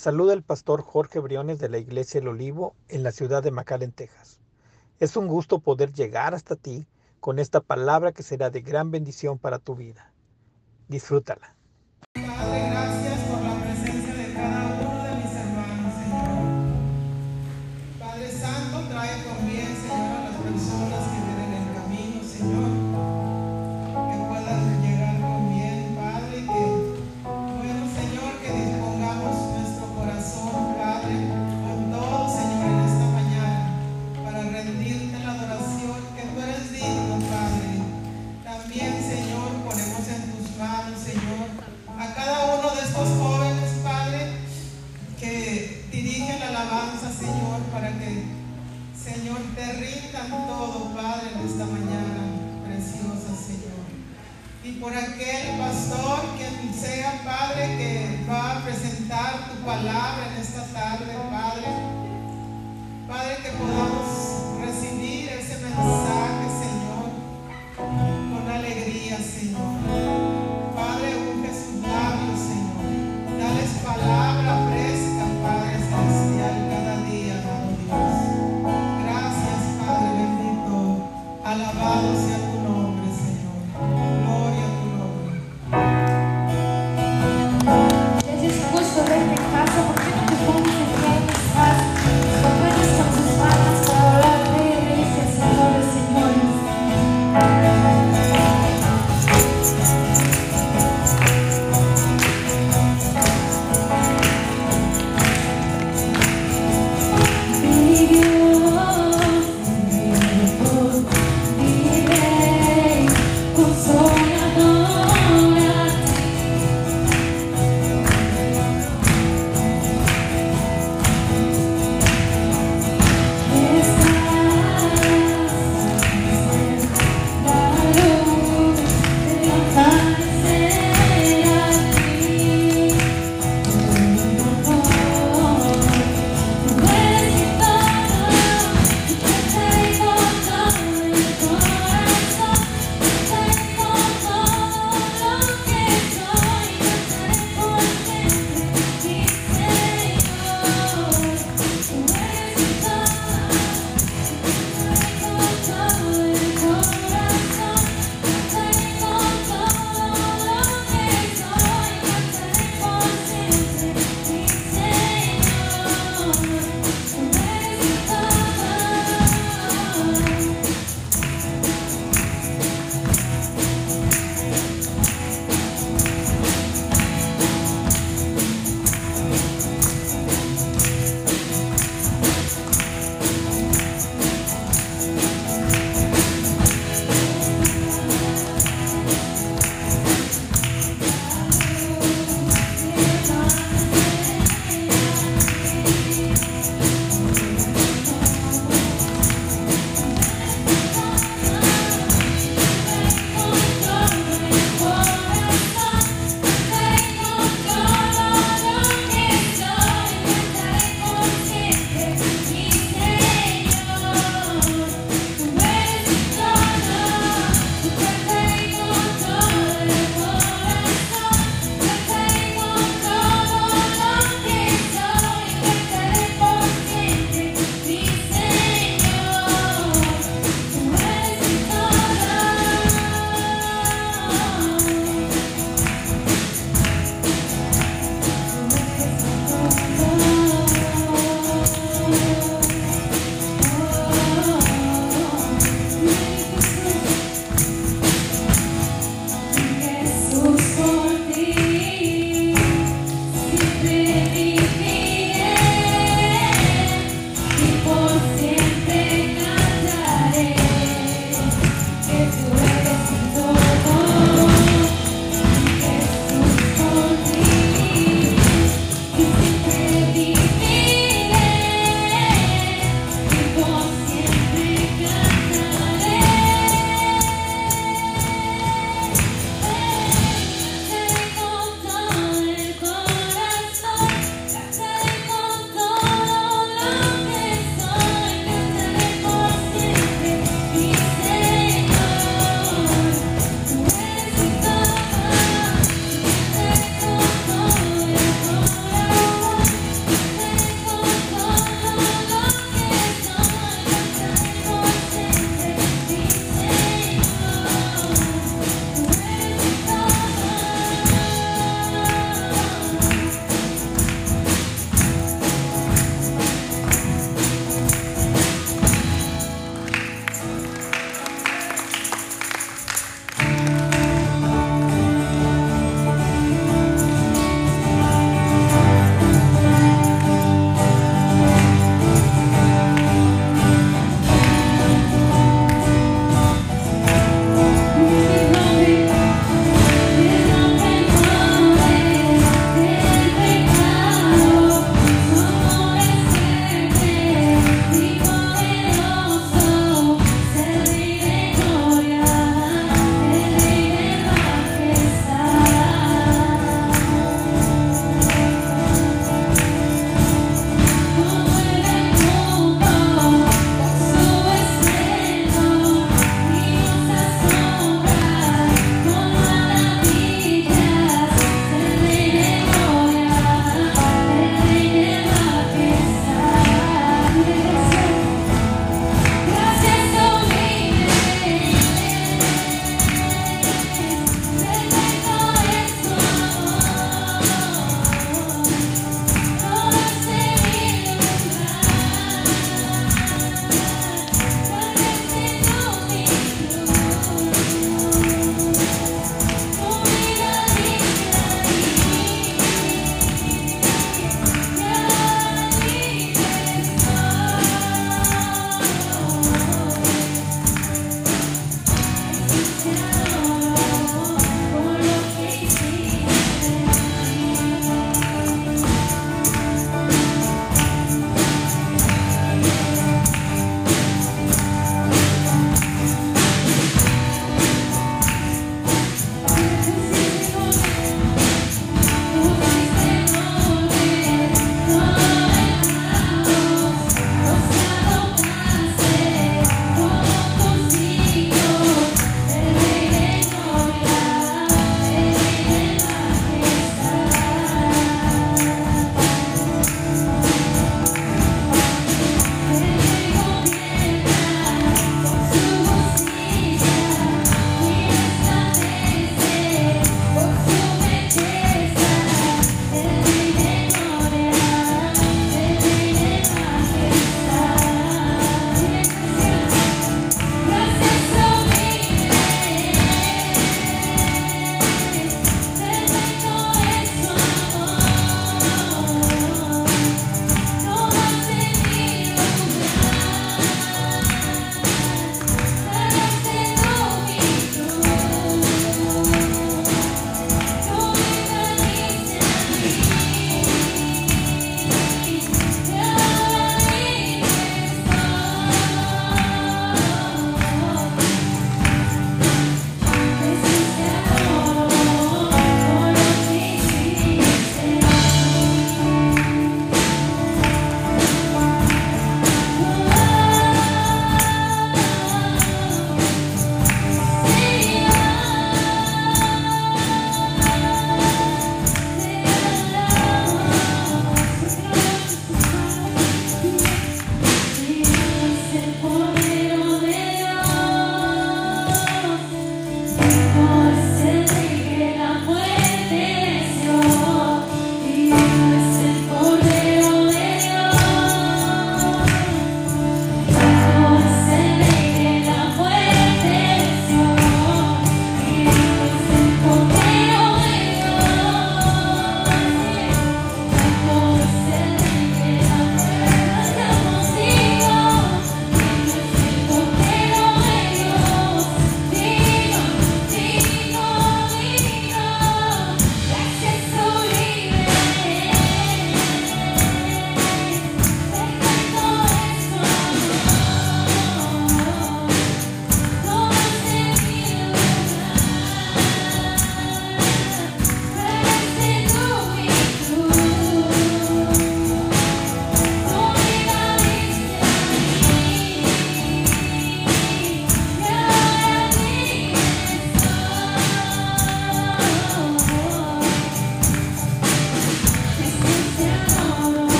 Saluda el pastor Jorge Briones de la Iglesia El Olivo en la ciudad de McAllen, Texas. Es un gusto poder llegar hasta ti con esta palabra que será de gran bendición para tu vida. Disfrútala.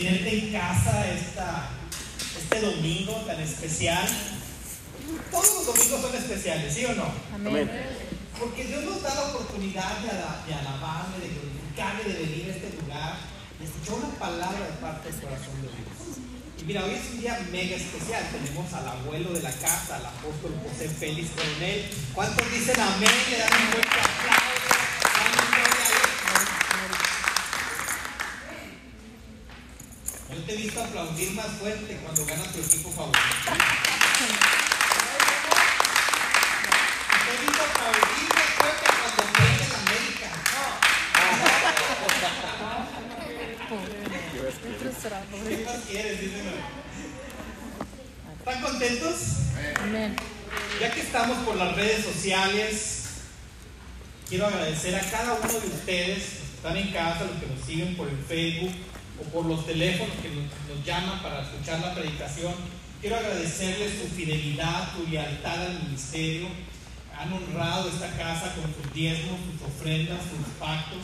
Tenerte en casa esta, este domingo tan especial. Todos los domingos son especiales, ¿sí o no? Amén. Porque Dios nos da la oportunidad de, de alabarle, de glorificarle, de venir a este lugar, de escuchar una palabra de parte del corazón de Dios. Y mira, hoy es un día mega especial. Tenemos al abuelo de la casa, al apóstol José Félix Coronel. ¿Cuántos dicen amén? Le dan un fuerte aplauso. Dan un fuerte aplauso. Yo te he visto aplaudir más fuerte cuando gana tu equipo favorito. Te he visto aplaudir más fuerte cuando pierde América. ¿Qué más quieres? Dímelo. ¿Están contentos? Amén. Ya que estamos por las redes sociales, quiero agradecer a cada uno de ustedes, los que están en casa, los que nos siguen por el Facebook o por los teléfonos que nos, nos llaman para escuchar la predicación. Quiero agradecerles su fidelidad, su lealtad al ministerio. Han honrado esta casa con sus diezmos, sus ofrendas, sus pactos.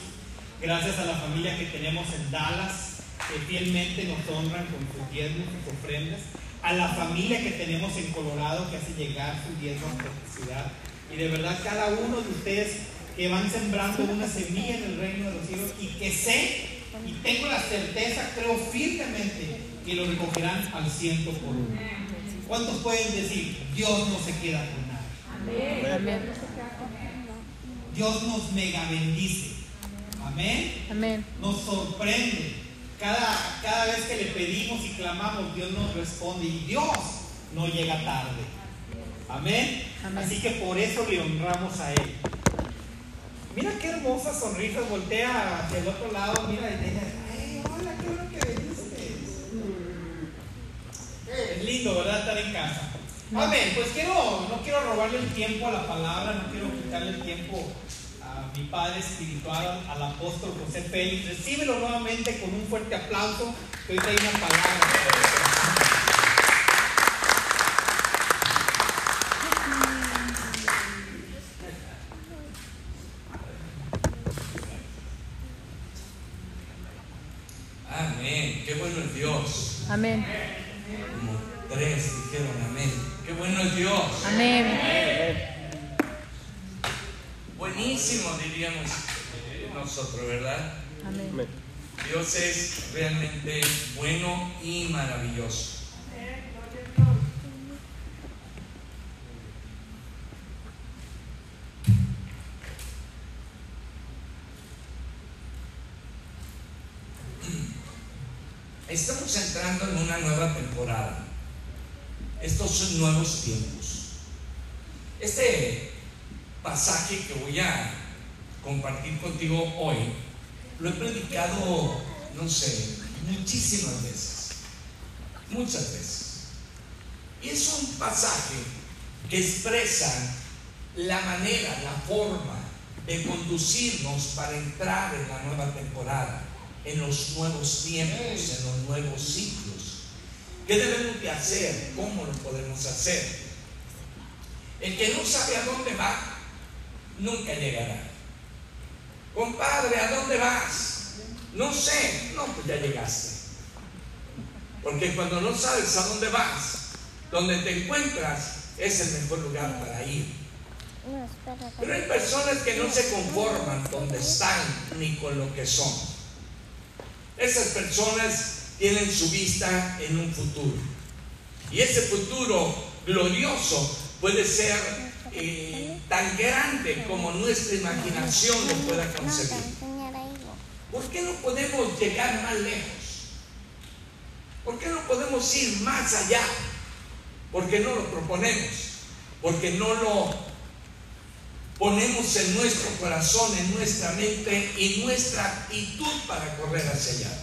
Gracias a la familia que tenemos en Dallas, que fielmente nos honran con sus diezmos, sus ofrendas. A la familia que tenemos en Colorado, que hace llegar sus diezmos por necesidad. Y de verdad, cada uno de ustedes que van sembrando una semilla en el reino de los cielos y que sé y tengo la certeza, creo firmemente que lo recogerán al ciento por uno. ¿Cuántos pueden decir, Dios no se queda con nada? Amén. Dios nos mega bendice. Amén. Amén. Nos sorprende. Cada, cada vez que le pedimos y clamamos, Dios nos responde y Dios no llega tarde. Amén. Amén. Así que por eso le honramos a Él. Mira qué hermosa sonrisa, voltea hacia el otro lado, mira y dice, ¡ay, hola, qué bueno que viniste! Es lindo, ¿verdad? Estar en casa. Amén. Pues quiero, no quiero robarle el tiempo a la palabra, no quiero quitarle el tiempo a mi padre espiritual, al apóstol José Félix. Recíbelo nuevamente con un fuerte aplauso, que hoy trae una palabra. Amén. Qué bueno es Dios. Amén. Como tres dijeron amén. Qué bueno es Dios. Amén. Buenísimo diríamos eh, nosotros, ¿verdad? Amén. Dios es realmente bueno y maravilloso. Estamos entrando en una nueva temporada. Estos son nuevos tiempos. Este pasaje que voy a compartir contigo hoy lo he predicado, no sé, muchísimas veces. Muchas veces. Y es un pasaje que expresa la manera, la forma de conducirnos para entrar en la nueva temporada, en los nuevos tiempos, en los nuevos ciclos. ¿Qué debemos de hacer? ¿Cómo lo podemos hacer? El que no sabe a dónde va, nunca llegará. Compadre, ¿a dónde vas? No sé. No, pues ya llegaste. Porque cuando no sabes a dónde vas, donde te encuentras es el mejor lugar para ir. Pero hay personas que no se conforman donde están ni con lo que son. Esas personas tienen su vista en un futuro. Y ese futuro glorioso puede ser eh, tan grande como nuestra imaginación lo pueda concebir. ¿Por qué no podemos llegar más lejos? ¿Por qué no podemos ir más allá? Porque no lo proponemos, porque no lo ponemos en nuestro corazón, en nuestra mente y nuestra actitud para correr hacia allá.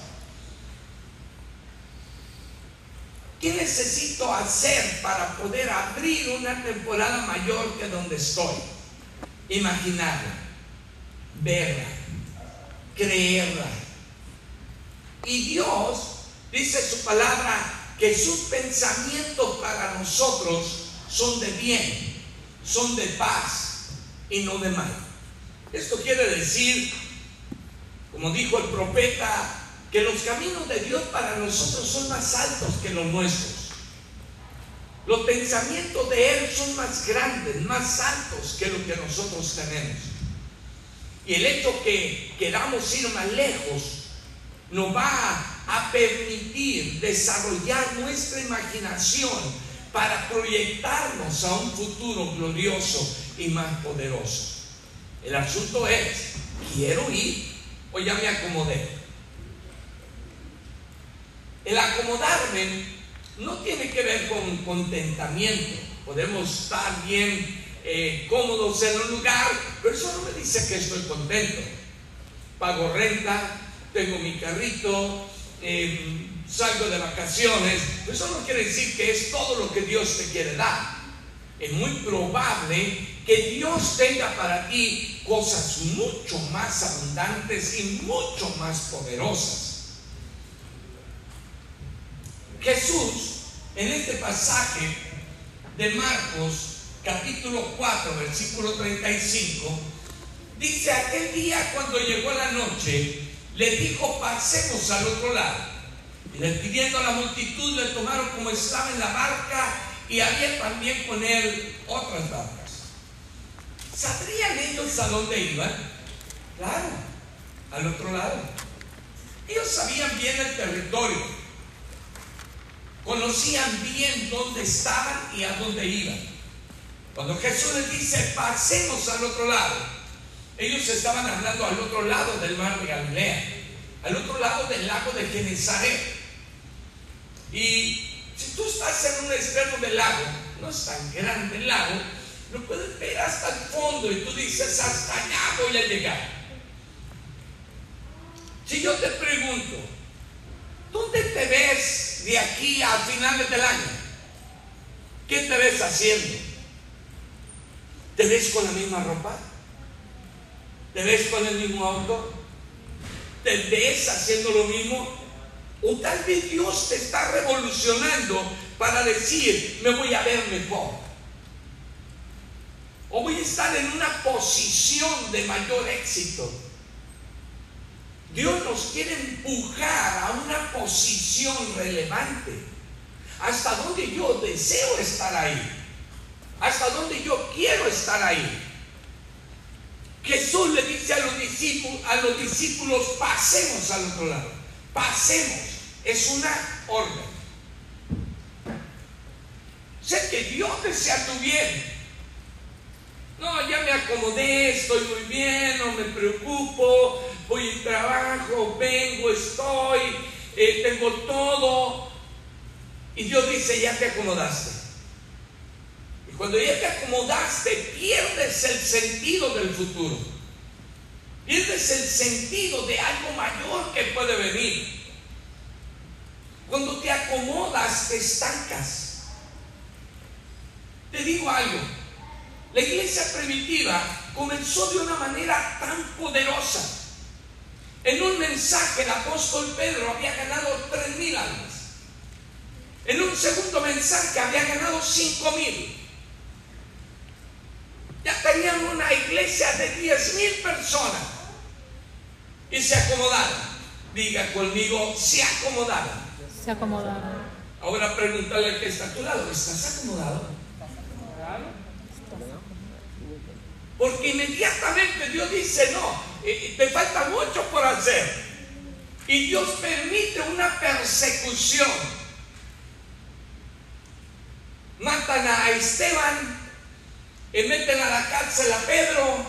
¿Qué necesito hacer para poder abrir una temporada mayor que donde estoy? Imaginarla, verla, creerla. Y Dios dice su palabra que sus pensamientos para nosotros son de bien, son de paz y no de mal. Esto quiere decir, como dijo el profeta, que los caminos de Dios para nosotros son más altos que los nuestros. Los pensamientos de Él son más grandes, más altos que lo que nosotros tenemos. Y el hecho que queramos ir más lejos nos va a permitir desarrollar nuestra imaginación para proyectarnos a un futuro glorioso y más poderoso. El asunto es, ¿quiero ir o ya me acomodé? El acomodarme no tiene que ver con contentamiento. Podemos estar bien eh, cómodos en un lugar, pero eso no me dice que estoy contento. Pago renta, tengo mi carrito, eh, salgo de vacaciones. Eso no quiere decir que es todo lo que Dios te quiere dar. Es muy probable que Dios tenga para ti cosas mucho más abundantes y mucho más poderosas. Jesús, en este pasaje de Marcos, capítulo 4, versículo 35, dice, aquel día cuando llegó la noche, le dijo, pasemos al otro lado. Y despidiendo a la multitud, le tomaron como estaba en la barca y había también con él otras barcas. ¿Sabrían ellos a dónde iban? Claro, al otro lado. Ellos sabían bien el territorio conocían bien dónde estaban y a dónde iban. Cuando Jesús les dice, pasemos al otro lado, ellos estaban hablando al otro lado del mar de Galilea, al otro lado del lago de Genezaret. Y si tú estás en un extremo del lago, no es tan grande el lago, lo puedes ver hasta el fondo y tú dices, hasta allá voy a llegar. Si yo te pregunto, ¿dónde te ves de aquí a finales del año. ¿Qué te ves haciendo? ¿Te ves con la misma ropa? ¿Te ves con el mismo auto? ¿Te ves haciendo lo mismo? O tal vez Dios te está revolucionando para decir, me voy a ver mejor. O voy a estar en una posición de mayor éxito. Dios nos quiere empujar a una posición relevante. Hasta donde yo deseo estar ahí. Hasta donde yo quiero estar ahí. Jesús le dice a los discípulos, a los discípulos pasemos al otro lado. Pasemos. Es una orden. Sé que Dios desea tu bien. No, ya me acomodé, estoy muy bien, no me preocupo, voy y trabajo, vengo, estoy, eh, tengo todo. Y Dios dice, ya te acomodaste. Y cuando ya te acomodaste, pierdes el sentido del futuro. Pierdes el sentido de algo mayor que puede venir. Cuando te acomodas, te estancas. Te digo algo, la iglesia primitiva comenzó de una manera tan poderosa. En un mensaje el apóstol Pedro había ganado tres mil almas. En un segundo mensaje había ganado cinco mil. Ya tenían una iglesia de diez mil personas. Y se acomodaron. Diga conmigo, se acomodaron. Se acomodaron. Ahora pregúntale al que está a tu lado, ¿estás acomodado? Porque inmediatamente Dios dice, no, eh, te falta mucho por hacer. Y Dios permite una persecución. Matan a Esteban, y meten a la cárcel a Pedro,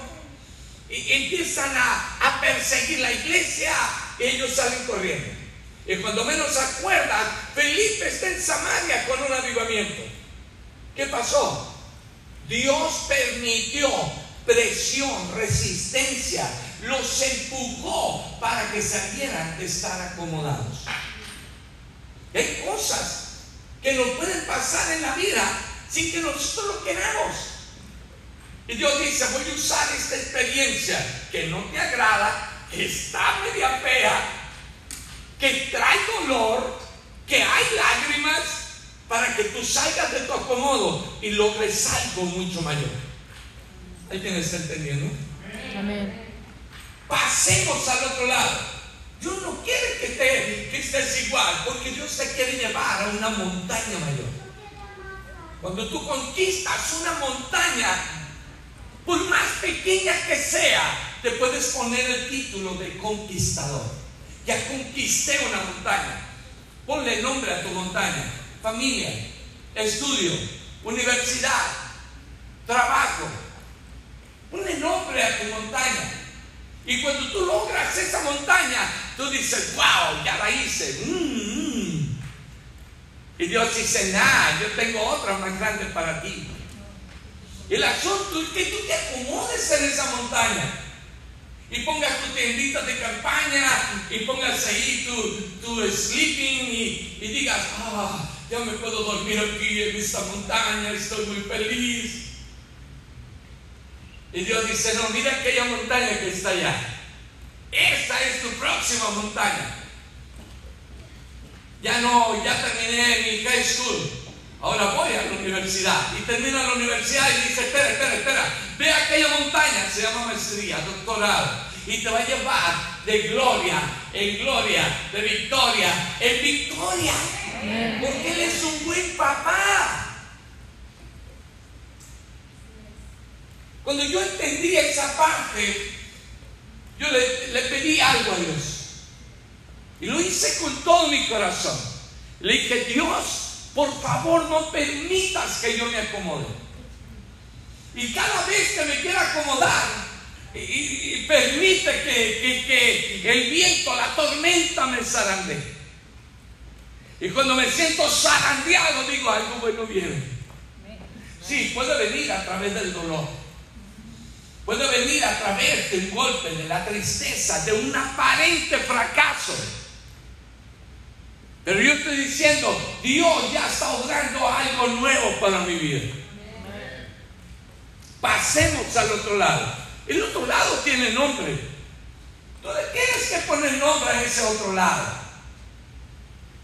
y empiezan a, a perseguir la iglesia, y ellos salen corriendo. Y cuando menos se acuerdan, Felipe está en Samaria con un avivamiento. ¿Qué pasó? Dios permitió presión, resistencia, los empujó para que salieran de estar acomodados. Hay cosas que nos pueden pasar en la vida sin que nosotros lo queramos. Y Dios dice, voy a usar esta experiencia que no te agrada, que está media fea, que trae dolor, que hay lágrimas, para que tú salgas de tu acomodo y logres algo mucho mayor. ¿Alguien está entendiendo? Amén. Pasemos al otro lado. Dios no quiere que, te- que estés igual, porque Dios te quiere llevar a una montaña mayor. Cuando tú conquistas una montaña, por más pequeña que sea, te puedes poner el título de conquistador. Ya conquisté una montaña. Ponle nombre a tu montaña. Familia, estudio, universidad, trabajo. Ponle nombre a tu montaña. Y cuando tú logras esa montaña, tú dices, wow, ya la hice. Mm, mm". Y Dios dice, nah, yo tengo otra más grande para ti. El asunto es que tú te acomodes en esa montaña. Y pongas tu tiendita de campaña y pongas ahí tu, tu sleeping y, y digas, ah, ya me puedo dormir aquí en esta montaña, estoy muy feliz. Y Dios dice, no, mira aquella montaña que está allá. Esta es tu próxima montaña. Ya no, ya terminé mi high school. Ahora voy a la universidad. Y termina la universidad y dice, espera, espera, espera. Ve aquella montaña, se llama maestría, doctorado. Y te va a llevar de gloria en gloria, de victoria en victoria. Porque Él es un buen papá. Cuando yo entendí esa parte, yo le, pedí algo a Dios. Y lo hice con todo mi corazón. Le dije, Dios, por favor no permitas que yo me acomode. Y cada vez que me quiera acomodar, y, permite que, el viento, la tormenta me zarandee. Y cuando me siento zarandeado, digo, algo bueno viene. Sí, puede venir a través del dolor. Puede venir a través del golpe, de la tristeza, de un aparente fracaso. Pero yo estoy diciendo, Dios ya está obrando algo nuevo para mi vida. Pasemos al otro lado. El otro lado tiene nombre. Tú tienes que poner nombre a ese otro lado.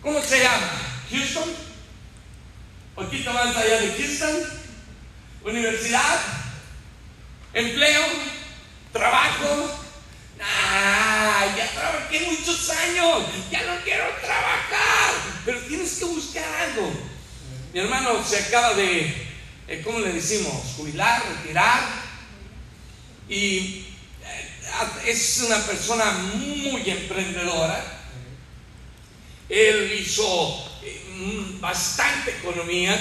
¿Cómo se llama? ¿Houston? ¿Poquito más allá de Houston? ¿Universidad? ¿Empleo? ¿Trabajo? Ah, ya trabajé muchos años, ya no quiero trabajar, pero tienes que buscar algo. Mi hermano se acaba de, eh, ¿cómo le decimos? Jubilar, retirar. Y eh, es una persona muy emprendedora. Él hizo eh, mm, bastante economía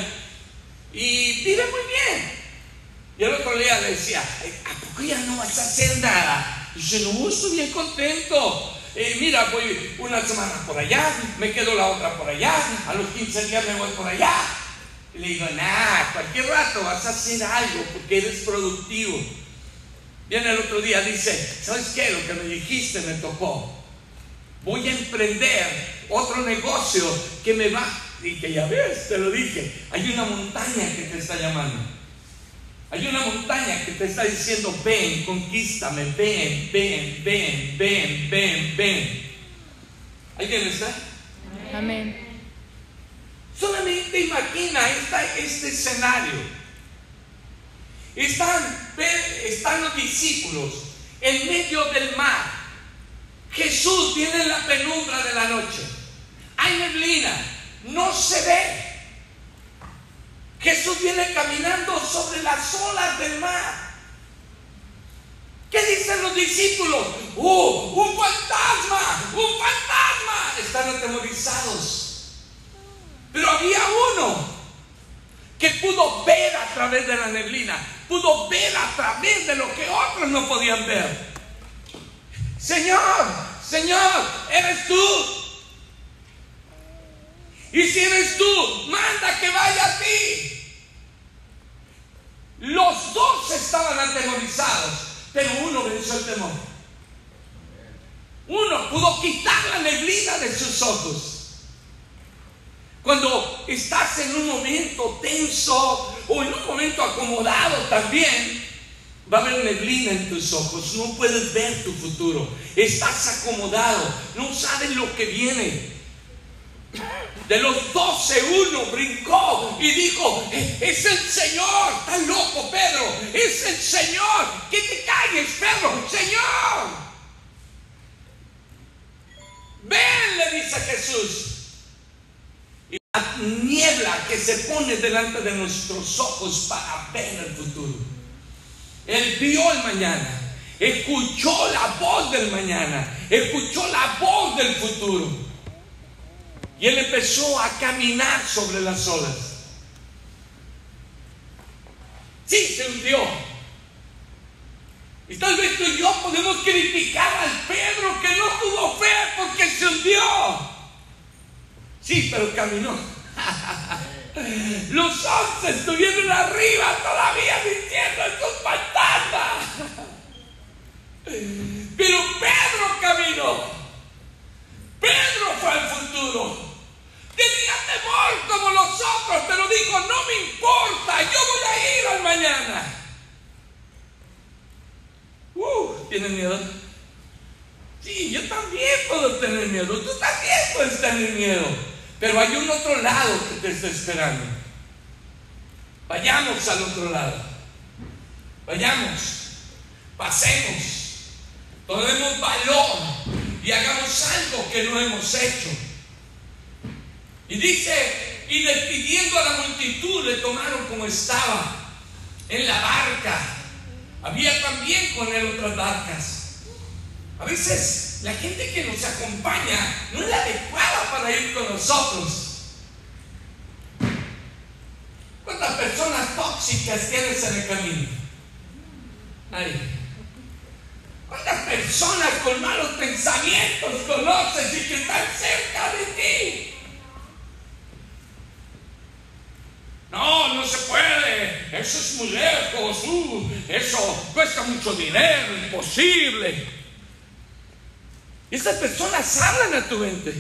y vive muy bien. Y el otro día le decía, "Ay, ¿a poco ya no vas a hacer nada? Y dice, no, estoy bien contento. Eh, mira, voy una semana por allá, me quedo la otra por allá, a los 15 días me voy por allá. Y le digo, nah, cualquier rato vas a hacer algo porque eres productivo. Viene el otro día, dice, ¿sabes qué? Lo que me dijiste me tocó. Voy a emprender otro negocio que me va. Y que ya ves, te lo dije, hay una montaña que te está llamando. Hay una montaña que te está diciendo, ven, conquístame, ven, ven, ven, ven, ven, ven. ¿Alguien está? Amén. Solamente imagina esta- este escenario. Están, están los discípulos en medio del mar. Jesús viene en la penumbra de la noche. Hay neblina, no se ve. Jesús viene caminando sobre las olas del mar. ¿Qué dicen los discípulos? ¡Uh! ¡Un fantasma! ¡Un fantasma! Están atemorizados. Pero había uno que pudo ver a través de la neblina, pudo ver a través de lo que otros no podían ver. Señor, Señor, eres tú. Y si eres tú, manda que vaya a ti. Los dos estaban atemorizados, pero uno venció el temor. Uno pudo quitar la neblina de sus ojos. Cuando estás en un momento tenso o en un momento acomodado también, va a haber neblina en tus ojos. No puedes ver tu futuro. Estás acomodado. No sabes lo que viene. De los doce uno brincó y dijo, es el Señor. Estás loco, Pedro. Es el Señor. Que te calles, Pedro. Señor. Ven, le dice Jesús. Y la niebla que se pone delante de nuestros ojos para ver el futuro. Él vio el mañana, escuchó la voz del mañana, escuchó la voz del futuro. Y él empezó a caminar sobre las olas. Sí, se hundió. Y tal vez tú y yo podemos criticar al Pedro que no tuvo fe porque se hundió. Sí, pero caminó. Los once estuvieron arriba todavía diciendo estos fantasmas. Pero Pedro caminó. Pedro fue al futuro. Tenía temor como los otros, pero dijo, no me importa, yo voy a ir al mañana. Uh, ¿Tienen miedo? Sí, yo también puedo tener miedo. Tú también puedes tener miedo. Pero hay un otro lado que te está esperando. Vayamos al otro lado. Vayamos. Pasemos. Tomemos valor y hagamos algo que no hemos hecho. Y dice, y despidiendo a la multitud le tomaron como estaba en la barca. Había también con él otras barcas. A veces la gente que nos acompaña no es la adecuada para ir con nosotros. ¿Cuántas personas tóxicas tienes en el camino? Nadie. ¿Cuántas personas con malos pensamientos conoces y que están cerca de ti? No, no se puede. Eso es muy lejos. uh, eso cuesta mucho dinero, imposible. Y estas personas hablan a tu mente.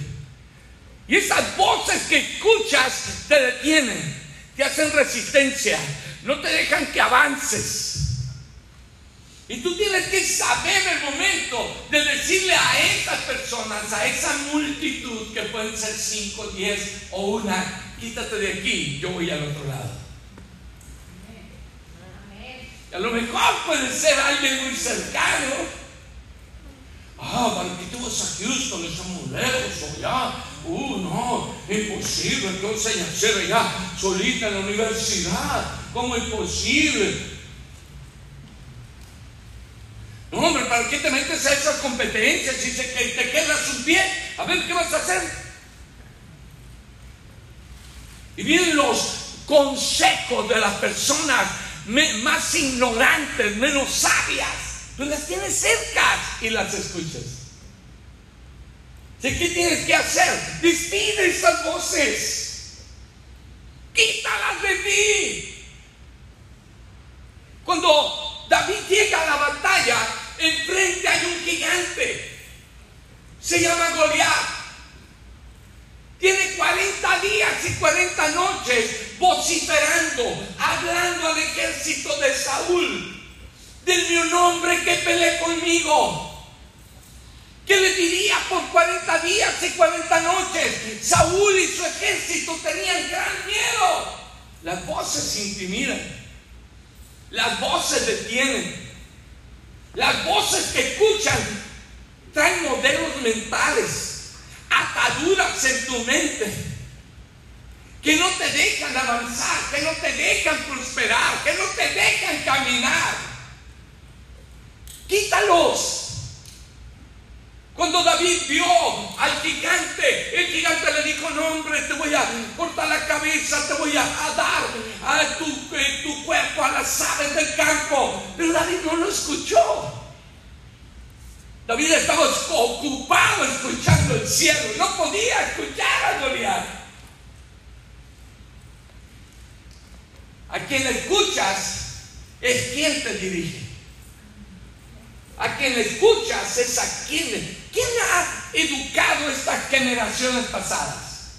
Y esas voces que escuchas te detienen, te hacen resistencia, no te dejan que avances. Y tú tienes que saber el momento de decirle a esas personas, a esa multitud, que pueden ser 5, 10 o una, quítate de aquí, yo voy al otro lado. Y a lo mejor puede ser alguien muy cercano, Ah, ¿para qué te vas a Houston? Estamos lejos allá. Uh, no, imposible. Entonces ella hacer allá solita en la universidad. ¿Cómo es posible? No, hombre, ¿para qué te metes a esas competencias si te quedas un pie? A ver, ¿qué vas a hacer? Y vienen los consejos de las personas más ignorantes, menos sabias. Tú las tienes cerca y las escuchas. ¿Sí? ¿Qué tienes que hacer? Despide esas voces. Quítalas de ti. Cuando David llega a la batalla, enfrente hay un gigante. Se llama Goliat. Tiene 40 días y 40 noches vociferando, hablando al ejército de Saúl. Denme un hombre que pelee conmigo. ¿Qué le diría por 40 días y 40 noches? Saúl y su ejército tenían gran miedo. Las voces intimidan. Las voces detienen. Las voces que escuchan traen modelos mentales, ataduras en tu mente, que no te dejan avanzar, que no te dejan prosperar, que no te dejan caminar. Quítalos. Cuando David vio al gigante, el gigante le dijo, no hombre, te voy a cortar la cabeza, te voy a, dar a tu, eh, tu cuerpo a las aves del campo. Pero David no lo escuchó. David estaba ocupado escuchando el cielo, no podía escuchar a Goliat. A quien escuchas es quien te dirige. A quien escuchas es a quien. ¿Quién ha educado estas generaciones pasadas?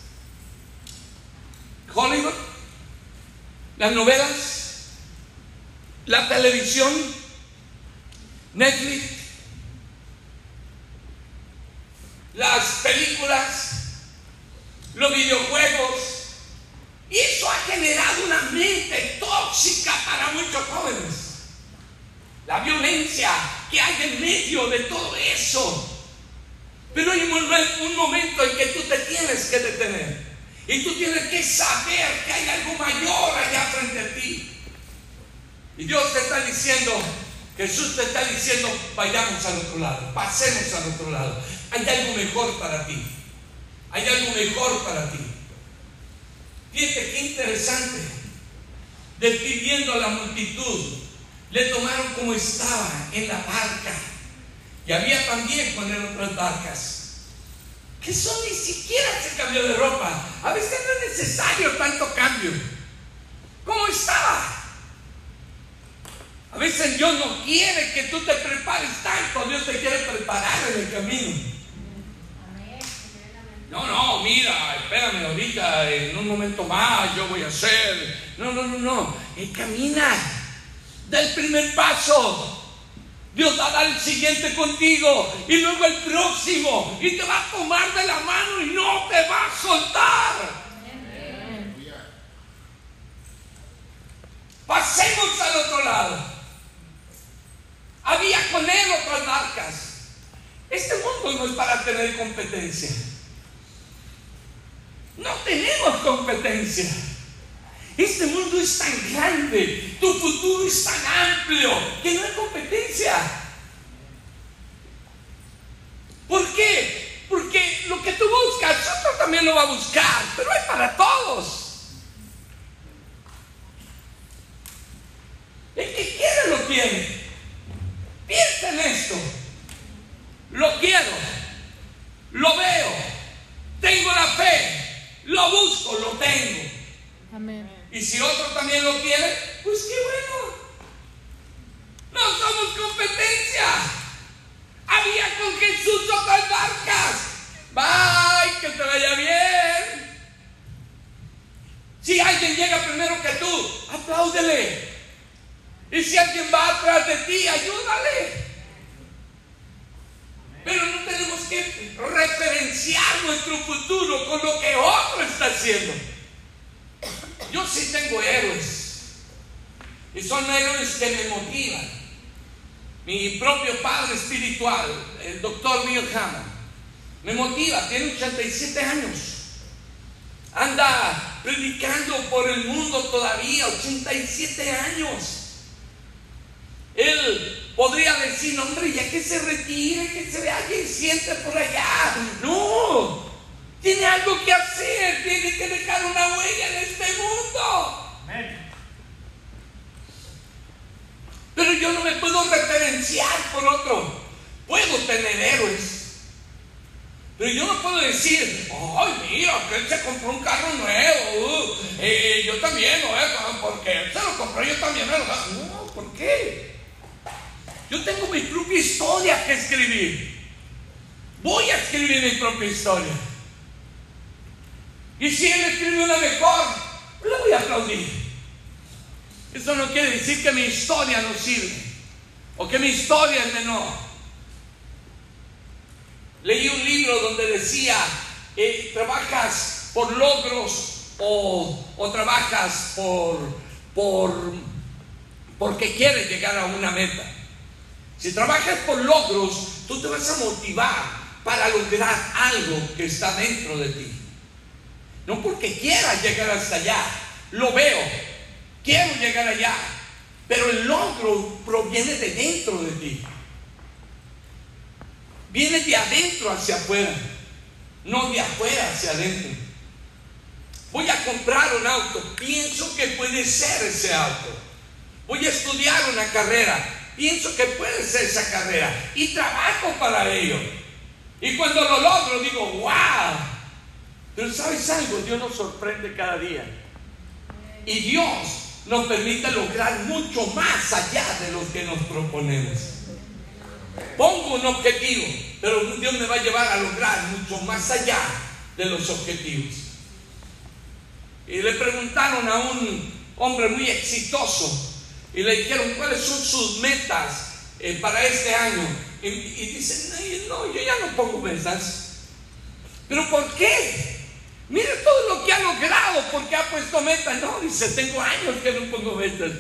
Hollywood, las novelas, la televisión, Netflix, las películas, los videojuegos. Y eso ha generado una mente tóxica para muchos jóvenes. La violencia que hay en medio de todo eso. Pero hay un, momen- un momento en que tú te tienes que detener. Y tú tienes que saber que hay algo mayor allá frente a ti. Y Dios te está diciendo, Jesús te está diciendo, vayamos al otro lado, pasemos al otro lado. Hay algo mejor para ti. Hay algo mejor para ti. Fíjate qué interesante. Describiendo a la multitud, le tomaron como estaba en la barca. Y había también con él otras barcas. Que son ni siquiera se cambió de ropa. A veces no es necesario tanto cambio. ¿Cómo estaba? A veces Dios no quiere que tú te prepares tanto, Dios te quiere preparar en el camino. No, no, mira, espérame, ahorita, en un momento más, yo voy a hacer. No, no, no, no. Él camina. Da el primer paso. Dios va a dar el siguiente contigo y luego el próximo y te va a tomar de la mano y no te va a soltar. Pasemos al otro lado. Había con él otras barcas. Este mundo no es para tener competencia. No tenemos competencia. Este mundo es tan grande, tu futuro es tan amplio, que no hay competencia. ¿Por qué? Porque lo que tú buscas, otro también lo va a buscar, pero hay para todos. El que quiere lo tiene. Piensa en esto. Lo quiero, lo veo, tengo la fe, lo busco, lo tengo. Amén. Y si otro también lo quiere, pues qué bueno. No somos competencia. Había con Jesús otras barcas. Bye, que te vaya bien. Si alguien llega primero que tú, apláudele. Y si alguien va atrás de ti, ayúdale. Pero no tenemos que referenciar nuestro futuro con lo que otro está haciendo. Yo sí tengo héroes. Y son héroes que me motivan. mi propio padre espiritual, el doctor Bill Hammond, me motiva, tiene 87 años. Anda predicando por el mundo todavía, 87 años. Él podría decir, "No, hombre, ya que se retire, que se vea que siente por allá. No, tiene algo que hacer, tiene que dejar una huella en este mundo. Pero yo no me puedo referenciar por otro. Puedo tener héroes. Pero yo no puedo decir, ay, mira, que él se compró un carro nuevo. uh, eh, yo también, ¿no? Eh, porque él se lo compró, yo también me lo No, ¿por qué? Yo tengo mi propia historia que escribir. Voy a escribir mi propia historia. Y si él escribe una mejor, le voy a aplaudir. Eso no quiere decir que mi historia no sirve o que mi historia es menor. Leí un libro donde decía, trabajas por logros o, o trabajas por, por, porque quieres llegar a una meta. Si trabajas por logros, tú te vas a motivar para lograr algo que está dentro de ti. No porque quieras llegar hasta allá, lo veo, quiero llegar allá, pero el logro proviene de dentro de ti. Viene de adentro hacia afuera, no de afuera hacia adentro. Voy a comprar un auto, pienso que puede ser ese auto. Voy a estudiar una carrera, pienso que puede ser esa carrera y trabajo para ello. Y cuando lo logro digo, wow. Pero sabes algo, Dios nos sorprende cada día. Y Dios nos permite lograr mucho más allá de lo que nos proponemos. Pongo un objetivo, pero Dios me va a llevar a lograr mucho más allá de los objetivos. Y le preguntaron a un hombre muy exitoso y le dijeron cuáles son sus metas eh, para este año. Y, y dice, no, yo ya no pongo metas. ¿Pero por qué? Mire todo lo que ha logrado porque ha puesto metas. No, dice, tengo años que no pongo metas.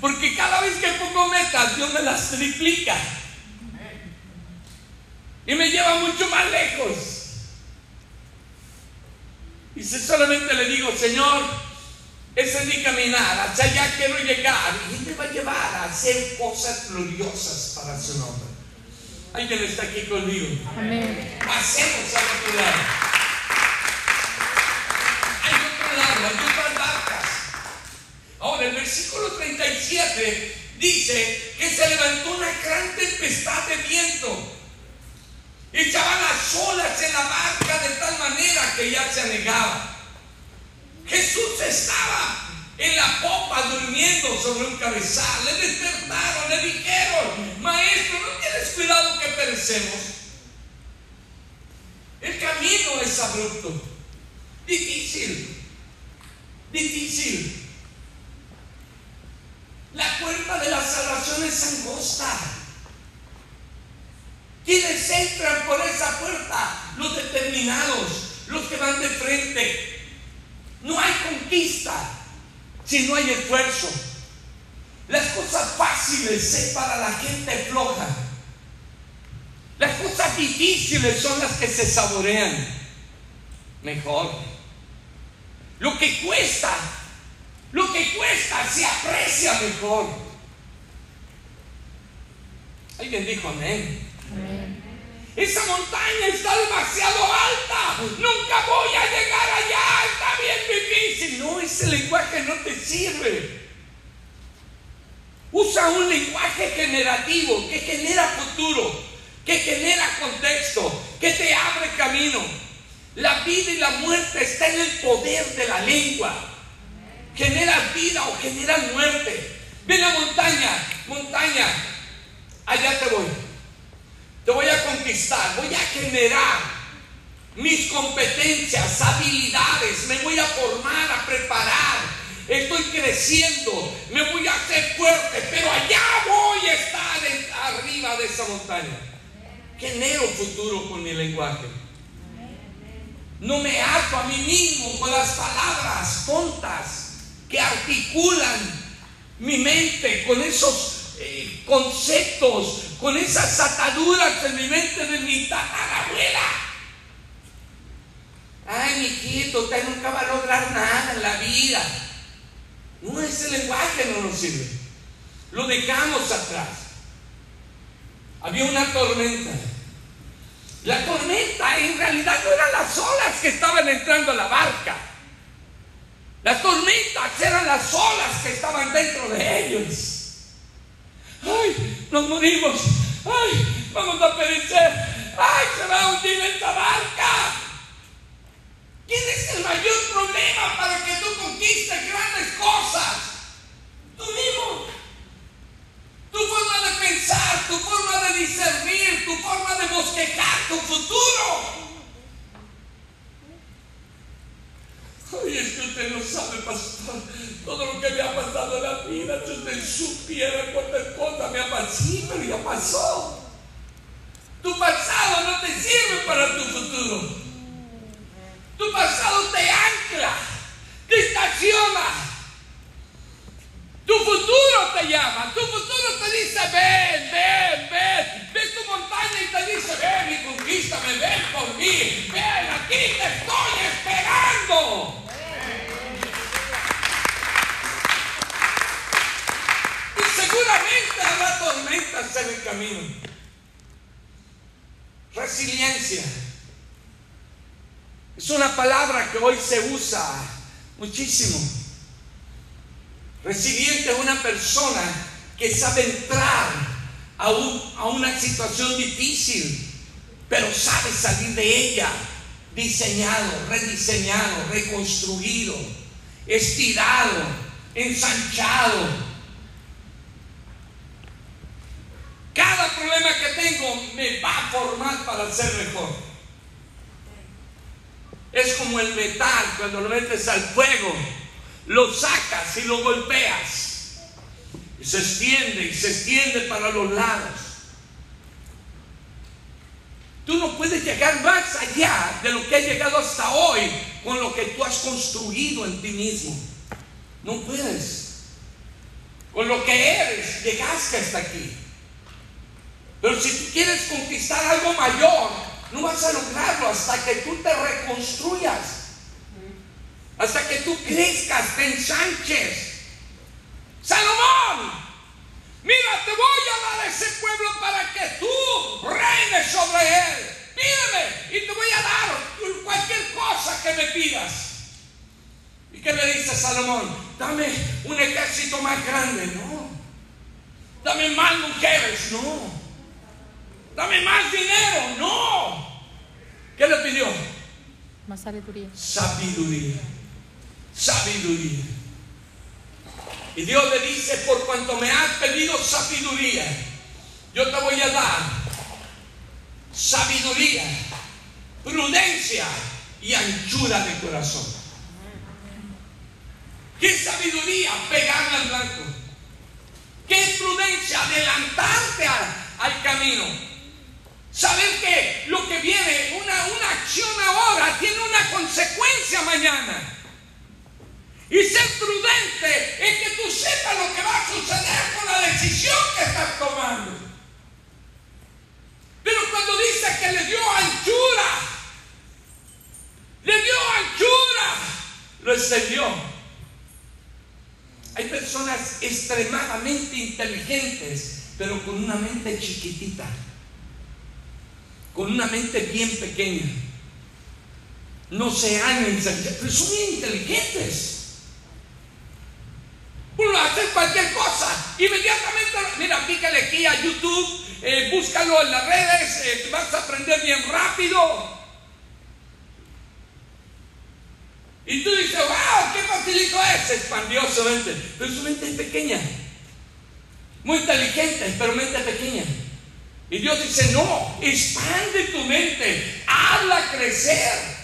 Porque cada vez que pongo metas, Dios me las triplica. Y me lleva mucho más lejos. Si solamente le digo, Señor, ese es mi caminar, hacia allá quiero llegar. Y Él me va a llevar a hacer cosas gloriosas para su nombre. Alguien está aquí conmigo. Amén. Hacemos a otro lado. Hay otro lado, hay otras barcas. Ahora, el versículo 37 dice que se levantó una gran tempestad de viento. Echaban las olas en la barca de tal manera que ya se anegaba. Jesús estaba en la popa durmiendo sobre un cabezal. Le despertaron, le dijeron, maestro, ¿no tienes cuidado que perecemos? El camino es abrupto, difícil, difícil. La puerta de la salvación es angosta. ¿Quiénes entran por esa puerta? Los determinados, los que van de frente. No hay conquista si no hay esfuerzo. Las cosas fáciles es para la gente floja. Las cosas difíciles son las que se saborean mejor. Lo que cuesta, lo que cuesta se aprecia mejor. Alguien dijo amén. Amén. Esa montaña está demasiado alta. Nunca voy a llegar allá. Está bien difícil. No, ese lenguaje no te sirve. Usa un lenguaje generativo que genera futuro, que genera contexto, que te abre camino. La vida y la muerte está en el poder de la lengua. Genera vida o genera muerte. Ve la montaña, montaña. Allá te voy. Te voy a conquistar, voy a generar mis competencias, habilidades, me voy a formar, a preparar, estoy creciendo, me voy a hacer fuerte, pero allá voy a estar arriba de esa montaña. Genero futuro con mi lenguaje. No me harto a mí mismo con las palabras tontas que articulan mi mente con esos conceptos, con esas ataduras en mi mente de mi tatarabuela. Ay, mijito, usted nunca va a lograr nada en la vida. No, ese lenguaje no nos sirve. Lo dejamos atrás. Había una tormenta. La tormenta en realidad no eran las olas que estaban entrando a la barca. Las tormentas eran las olas que estaban dentro de ellos. ¡Ay! Nos morimos. ¡Ay! Vamos a perecer. ¡Ay! Se va a hundir esta barca. ¿Quién es el mayor problema para que tú conquistes grandes cosas? Tú mismo. Tu forma de pensar, tu forma de discernir, tu forma de bosquejar tu futuro. Ay, es que usted no sabe, pastor, todo lo que me ha pasado en la vida. Si usted supiera cuántas cosas me ha pasado, sí, pero ya pasó. Tu pasado no te sirve para tu futuro. Tu pasado te ancla, te estaciona. Tu futuro te llama, tu futuro te dice, ven, ven, ven. Ves tu montaña y te dice, ven y conquístame, ven por mí. Ven, aquí te estoy esperando. Y seguramente habrá tormentas en el camino. Resiliencia. Es una palabra que hoy se usa muchísimo. Resiliente es una persona que sabe entrar a, un- a una situación difícil, pero sabe salir de ella diseñado, rediseñado, reconstruido, estirado, ensanchado. Cada problema que tengo me va a formar para ser mejor. Es como el metal cuando lo metes al fuego, lo sacas y lo golpeas. Y se extiende y se extiende para los lados. Tú no puedes de lo que has llegado hasta hoy con lo que tú has construido en ti mismo. No puedes. Con lo que eres, llegaste hasta aquí. Pero si tú quieres conquistar algo mayor, no vas a lograrlo hasta que tú te reconstruyas. Hasta que tú crezcas, te ensanches. Salomón, mira, te voy a dar ese pueblo para que tú reines sobre él. Pídeme y te voy a dar cualquier cosa que me pidas. ¿Y qué le dice Salomón? Dame un ejército más grande, no. Dame más mujeres, no. Dame más dinero, no. ¿Qué le pidió? Más sabiduría. Sabiduría. Sabiduría. Y Dios le dice, por cuanto me has pedido sabiduría, yo te voy a dar sabiduría, prudencia y anchura de corazón. ¿Qué sabiduría? Pegarle al blanco. ¿Qué prudencia? Adelantarte al camino. Saber que lo que viene, una, una acción ahora, tiene una consecuencia mañana. Y ser prudente es que tú sepas lo que va a suceder con la decisión que estás tomando. Pero cuando dice que le dio anchura, le dio anchura, lo extendió. Hay personas extremadamente inteligentes, pero con una mente chiquitita, con una mente bien pequeña. No se han ensanchado, pero son inteligentes. Uno hace cualquier cosa, inmediatamente, mira, pícale aquí a YouTube, eh, búscalo en las redes, eh, vas a aprender bien rápido. Y tú dices, wow, qué facilito es, expandió su mente. Pero su mente es pequeña, muy inteligente, pero mente pequeña. Y Dios dice, no, expande tu mente, hazla crecer.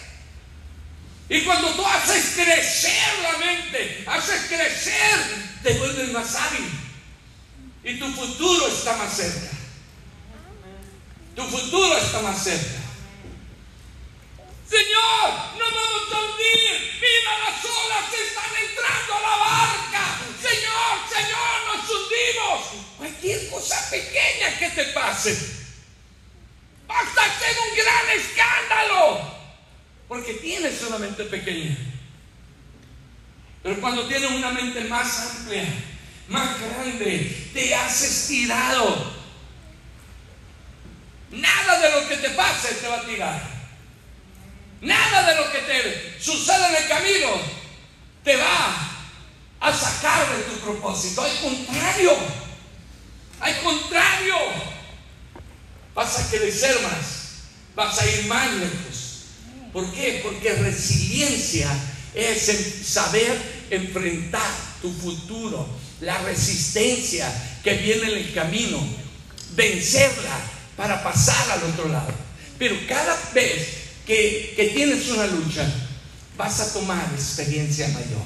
Y cuando tú haces crecer la mente, haces crecer, te vuelves más hábil. Y tu futuro está más cerca. Tu futuro está más cerca. Señor, no vamos a hundir. Mira, las olas que están entrando a la barca. Señor, Señor, nos hundimos. Cualquier cosa pequeña que te pase. Basta hacer un gran escándalo. Porque tienes una mente pequeña. Pero cuando tienes una mente más amplia, más grande, te has estirado Nada de lo que te pase te va a tirar. Nada de lo que te suceda en el camino te va a sacar de tu propósito. Al contrario, al contrario, vas a crecer más, vas a ir más lejos. ¿Por qué? Porque resiliencia es el saber enfrentar tu futuro, la resistencia que viene en el camino, vencerla para pasar al otro lado. Pero cada vez que, que tienes una lucha, vas a tomar experiencia mayor.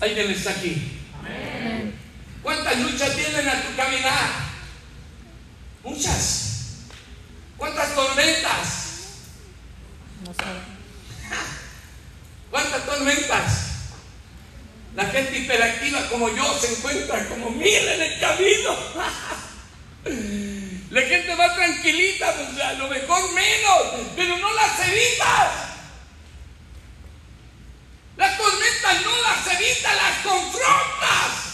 ¿Alguien está aquí? ¿Cuántas luchas vienen a tu caminar? Muchas. ¿Cuántas tormentas? No sabe. ¿Cuántas tormentas? La gente hiperactiva como yo se encuentra como mil en el camino. La gente va tranquilita, pues a lo mejor menos, pero no las evitas. Las tormentas no las evitas, las confrontas.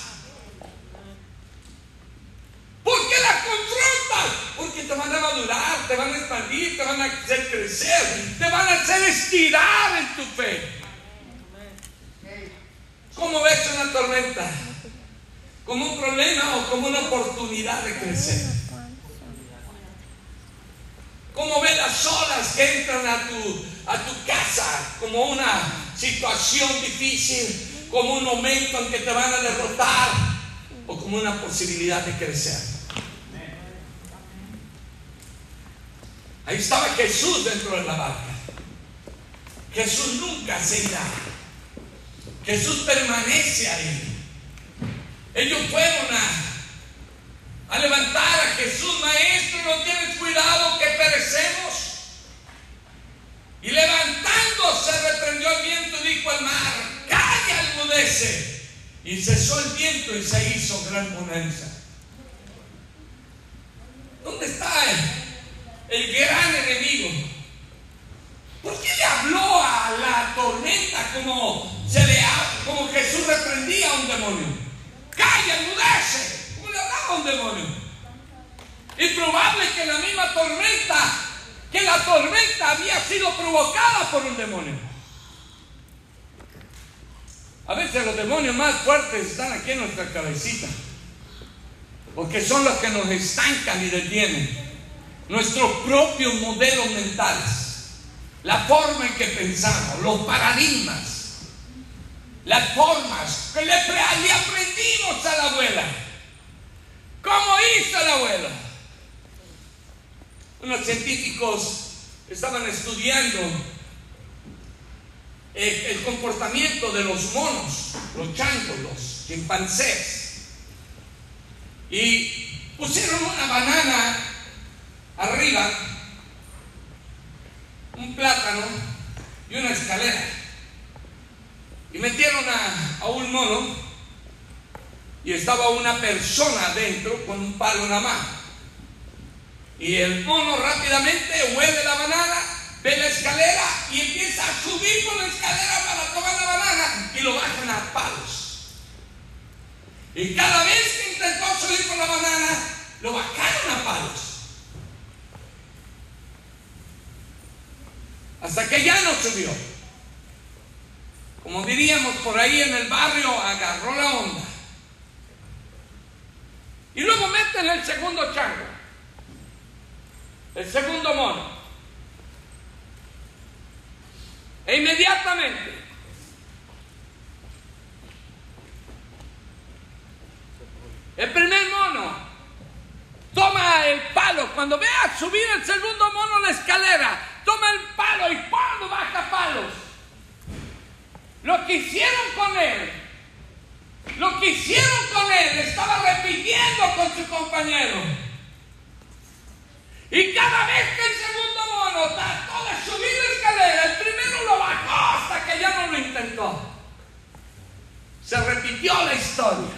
¿Por qué las confrontas? Porque te van a madurar, te van a expandir, te van a hacer crecer, te van a hacer estirar en tu fe. ¿Cómo ves una tormenta? ¿Como un problema o como una oportunidad de crecer? ¿Cómo ves las olas que entran a tu, a tu casa como una situación difícil, como un momento en que te van a derrotar o como una posibilidad de crecer? Ahí estaba Jesús dentro de la barca. Jesús nunca se irá. Jesús permanece ahí. Ellos fueron a, levantar a Jesús, maestro, no tienes cuidado que perecemos. Y levantándose reprendió el viento y dijo al mar, calla. Y cesó el viento y se hizo gran bonanza. ¿Dónde está el, el gran enemigo? ¿Por qué le habló a la tormenta como Jesús reprendía a un demonio? ¡Calla, enmudece! ¿Cómo le hablaba a un demonio? Es probable que la misma tormenta, que la tormenta había sido provocada por un demonio. A veces los demonios más fuertes están aquí en nuestra cabecita, porque son los que nos estancan y detienen. Nuestros propios modelos mentales la forma en que pensamos, los paradigmas, las formas que le, pre- le aprendimos a la abuela. ¿Cómo hizo la abuela? Unos científicos estaban estudiando eh, el comportamiento de los monos, los changos, los chimpancés, y pusieron una banana arriba un plátano y una escalera. Y metieron a, un mono y estaba una persona dentro con un palo en la mano. Y el mono rápidamente huele la banana, ve la escalera y empieza a subir por la escalera para tomar la banana y lo bajan a palos. Y cada vez que intentó subir por la banana, lo bajaron a palos. hasta que ya no subió. Como diríamos por ahí en el barrio, agarró la onda. Y luego meten el segundo chango, el segundo mono. E inmediatamente el primer mono toma el palo. Cuando vea subir el segundo mono la escalera, toma el palo y ¡pum! baja palos. Lo que hicieron con él, lo que hicieron con él, estaba repitiendo con su compañero. Y cada vez que el segundo mono trató de subir la escalera, el primero lo bajó hasta que ya no lo intentó. Se repitió la historia.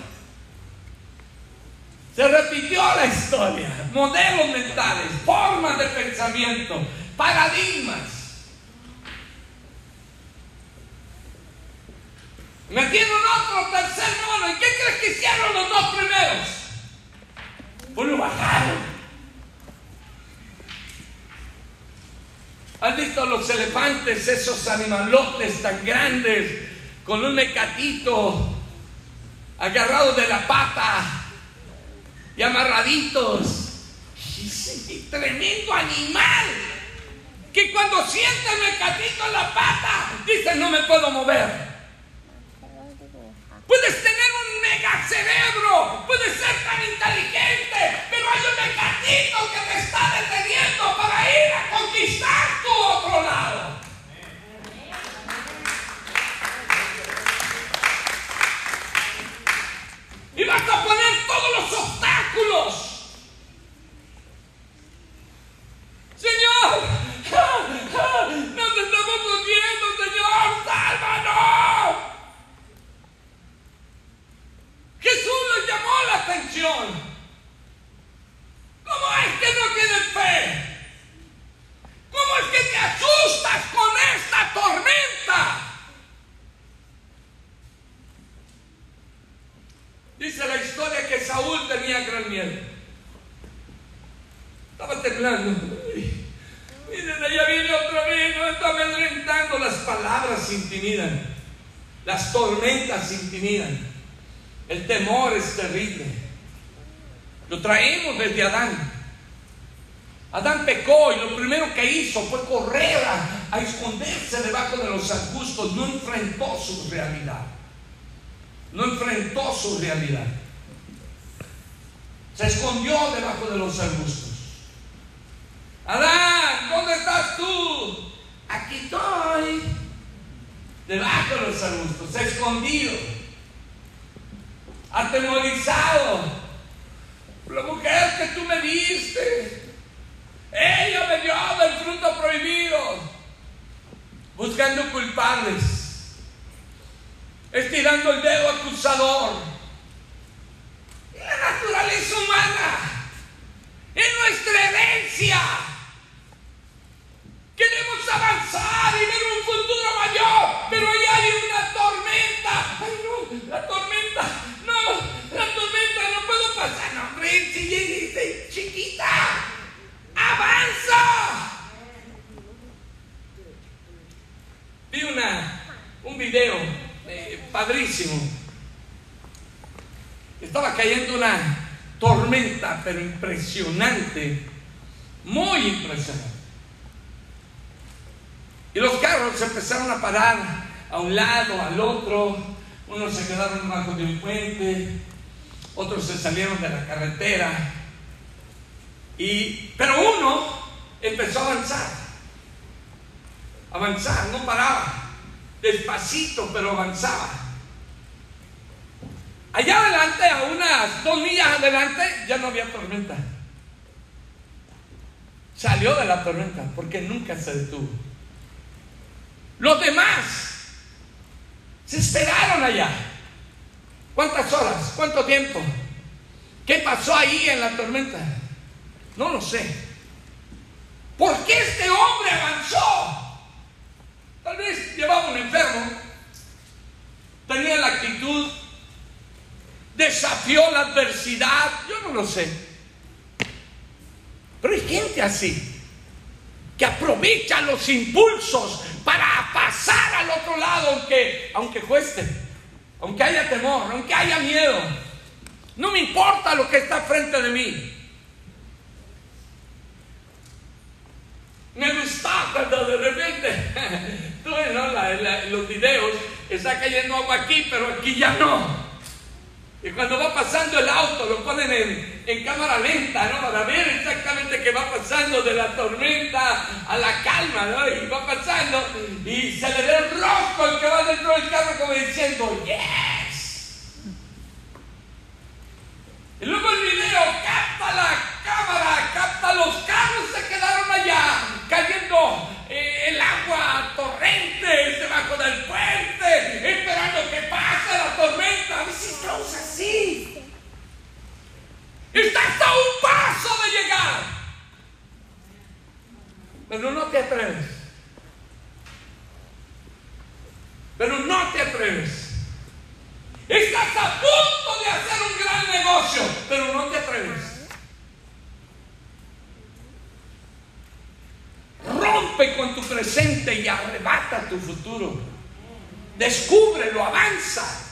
Se repitió la historia. Modelos mentales, formas de pensamiento, paradigmas. Metieron otro, tercer mono. ¿Y qué crees que hicieron los dos primeros? Pues lo bajaron. ¿Has visto los elefantes, esos animalotes tan grandes, con un mecatito agarrado de la pata y amarraditos? Tremendo animal que cuando siente el mecatito en la pata, dice no me puedo mover. Puedes tener un mega cerebro, puedes ser tan inteligente, pero hay un mecatito que te está deteniendo para ir a conquistar tu otro lado. Y vas a poner todos los obstáculos. Señor, nos estamos hundiendo, Señor, sálvanos. Jesús les llamó la atención. ¿Cómo es que no tienen fe? ¿Cómo es que te asustas con esta tormenta? Dice la historia que Saúl tenía gran miedo. Estaba temblando. Miren, allá viene otra vez, no está amedrentando. Las palabras intimidan. Las tormentas intimidan. El temor es terrible. Lo traemos desde Adán. Adán pecó y lo primero que hizo fue correr a, esconderse debajo de los arbustos. No enfrentó su realidad. No enfrentó su realidad. Se escondió debajo de los arbustos. Adán, ¿dónde estás tú? Aquí estoy. Debajo de los arbustos, escondido atemorizado por la mujer que tú me diste. Ella me dio del fruto prohibido, buscando culpables, estirando el dedo acusador. La naturaleza humana es nuestra herencia. Queremos avanzar y ver un futuro mayor, pero ahí hay una tormenta. Ay, no, la tormenta, no, la tormenta no puedo pasar. No, hombre, si chiquita, avanza. Vi una, un video eh, padrísimo. Estaba cayendo una tormenta, pero impresionante, muy impresionante. Y los carros se empezaron a parar a un lado, al otro. Unos se quedaron bajo de un puente, otros se salieron de la carretera. Y, pero uno empezó a avanzar. Avanzar, no paraba. Despacito, pero avanzaba. Allá adelante, a unas dos millas adelante, ya no había tormenta. Salió de la tormenta porque nunca se detuvo. Los demás se esperaron allá. ¿Cuántas horas? ¿Cuánto tiempo? ¿Qué pasó ahí en la tormenta? No lo sé. ¿Por qué este hombre avanzó? Tal vez llevaba un enfermo. Tenía la actitud. Desafió la adversidad. Yo no lo sé. Pero hay gente así que aprovecha los impulsos para pasar al otro lado, aunque, aunque cueste, aunque haya temor, aunque haya miedo. No me importa lo que está frente de mí. Me gusta cuando de repente, tú ves, ¿no? Los videos, está cayendo agua aquí, pero aquí ya no. Y cuando va pasando el auto, lo ponen en, cámara lenta, ¿no? Para ver exactamente qué va pasando de la tormenta a la calma, ¿no? Y va pasando y se le ve rostro el que va dentro del carro como diciendo, ¡Yes! Y luego el video capta la Estás a un paso de llegar. Pero no te atreves. Pero no te atreves. Estás a punto de hacer un gran negocio, pero no te atreves. Rompe con tu presente y arrebata tu futuro. Descúbrelo, avanza.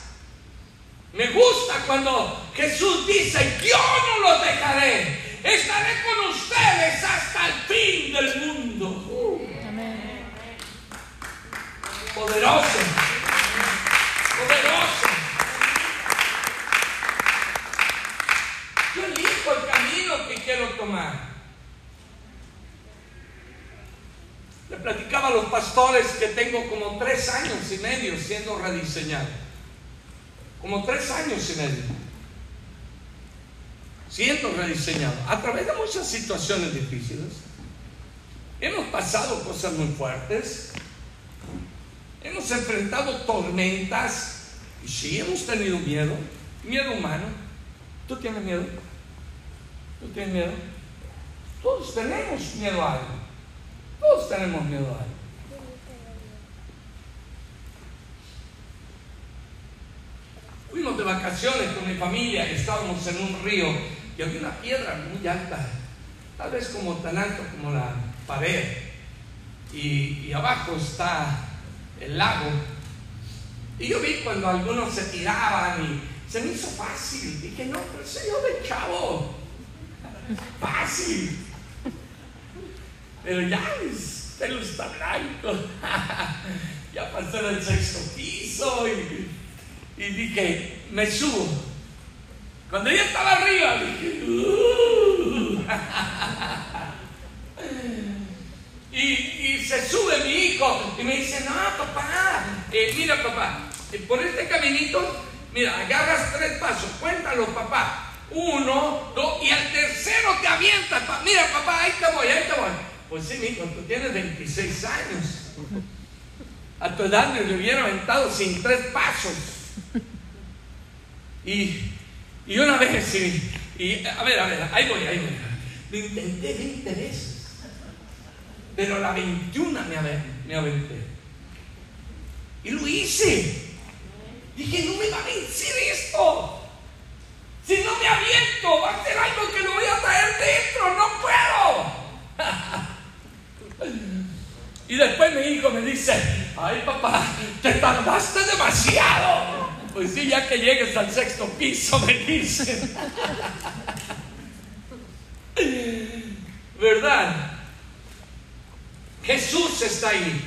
Me gusta cuando Jesús dice, yo no los dejaré, estaré con ustedes hasta el fin del mundo. Poderoso, poderoso. Yo elijo el camino que quiero tomar. Le platicaba a los pastores que tengo como tres años y medio siendo rediseñado. Como tres años y medio. Siendo rediseñado. A través de muchas situaciones difíciles. Hemos pasado cosas muy fuertes. Hemos enfrentado tormentas. Y sí, hemos tenido miedo. Miedo humano. ¿Tú tienes miedo? ¿Tú tienes miedo? Todos tenemos miedo a algo. Todos tenemos miedo a algo. Fuimos de vacaciones con mi familia estábamos en un río y había una piedra muy alta, tal vez como tan alto como la pared. Y, abajo está el lago. Y yo vi cuando algunos se tiraban y se me hizo fácil. Dije, no, pero soy yo de chavo. Fácil. Pero ya mis pelos está blanco. ya pasé del sexto piso y dije, me subo. Cuando ya estaba arriba, dije, "Uh". y, se sube mi hijo y me dice, no, papá, eh, mira, papá, eh, por este caminito, mira, agarras tres pasos, cuéntalo, papá. Uno, dos, y al tercero te avientas. pa- Mira, papá, ahí te voy, ahí te voy. Pues sí, mijo, tú tienes 26 años. A tu edad me lo hubiera aventado sin tres pasos. Y, y una vez, y, y, a ver, a ver, ahí voy, ahí voy. Lo intenté 20 veces. Pero la 21 me, me aventé. Y lo hice. Dije, no me va a vencer esto. Si no me aviento, va a ser algo que lo voy a traer dentro. No puedo. Y después mi hijo me dice, ay papá, te tardaste demasiado. Pues sí, ya que llegues al sexto piso, me dice. ¿Verdad? Jesús está ahí.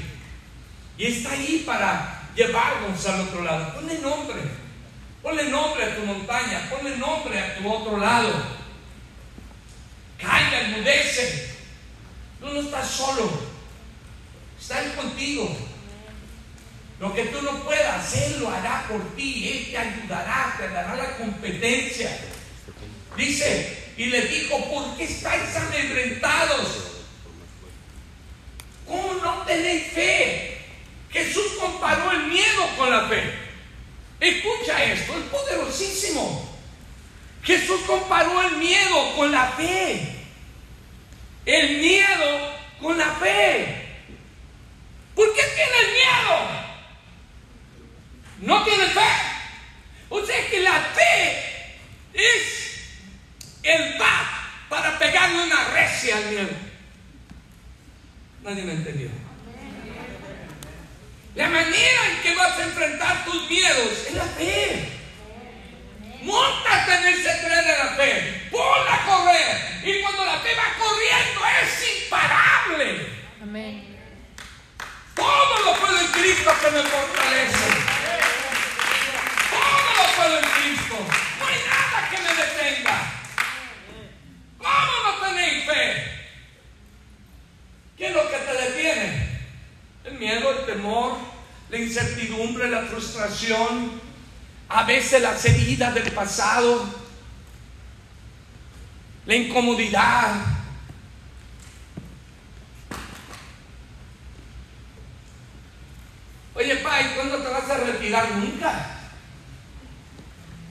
Y está ahí para llevarnos al otro lado. Ponle nombre. Ponle nombre a tu montaña. Ponle nombre a tu otro lado. Calla, enmudece. Tú no estás solo. Está Él contigo. Lo que tú no puedas, Él lo hará por ti. Él te ayudará, te dará la competencia. Dice, y le dijo, ¿por qué estáis amedrentados? ¿Cómo no tenéis fe? Jesús comparó el miedo con la fe. Escucha esto, es poderosísimo. Jesús comparó el miedo con la fe. El miedo con la fe. ¿Por qué tienes miedo? ¿No tienes fe? O sea que la fe es el bat para pegarle una recia al miedo. Nadie me entendió. La manera en que vas a enfrentar tus miedos es la fe. Móntate en ese tren de la fe. Ponla a correr. Y cuando la fe va corriendo es imparable. Amén. Todo lo puedo en Cristo que me fortalece. Todo en Cristo. No hay nada que me detenga. ¿Cómo no tenéis fe? ¿Qué es lo que te detiene? El miedo, el temor, la incertidumbre, la frustración, a veces las heridas del pasado, la incomodidad. Oye, pa, ¿y cuándo te vas a retirar? Nunca.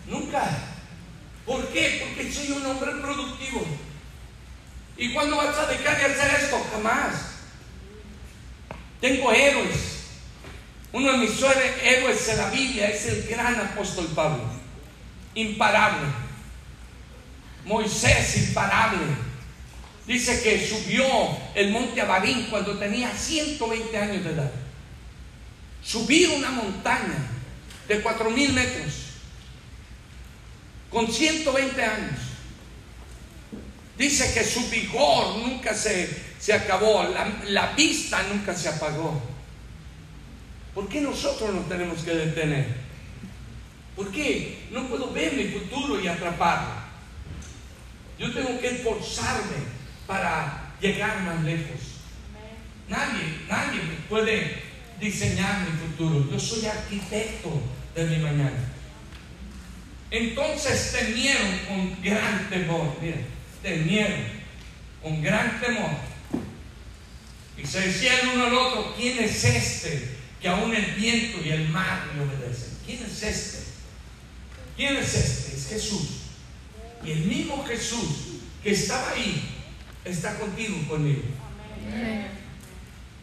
Nunca. ¿Por qué? Porque soy un hombre productivo. ¿Y cuándo vas a dejar de hacer esto? Jamás. Tengo héroes. Uno de mis héroes en la Biblia es el gran apóstol Pablo. Imparable. Moisés imparable. Dice que subió el monte Abarín cuando tenía 120 años de edad. Subir una montaña de 4.000 metros con 120 años. Dice que su vigor nunca se, se acabó, la, la vista nunca se apagó. ¿Por qué nosotros nos tenemos que detener? ¿Por qué no puedo ver mi futuro y atraparlo? Yo tengo que esforzarme para llegar más lejos. Nadie, nadie puede diseñar mi futuro. Yo soy arquitecto de mi mañana. Entonces temieron con gran temor. Miren, temieron con gran temor. Y se decían uno al otro, ¿quién es este que aún el viento y el mar le obedecen? ¿Quién es este? ¿Quién es este? Es Jesús. Y el mismo Jesús que estaba ahí está contigo conmigo.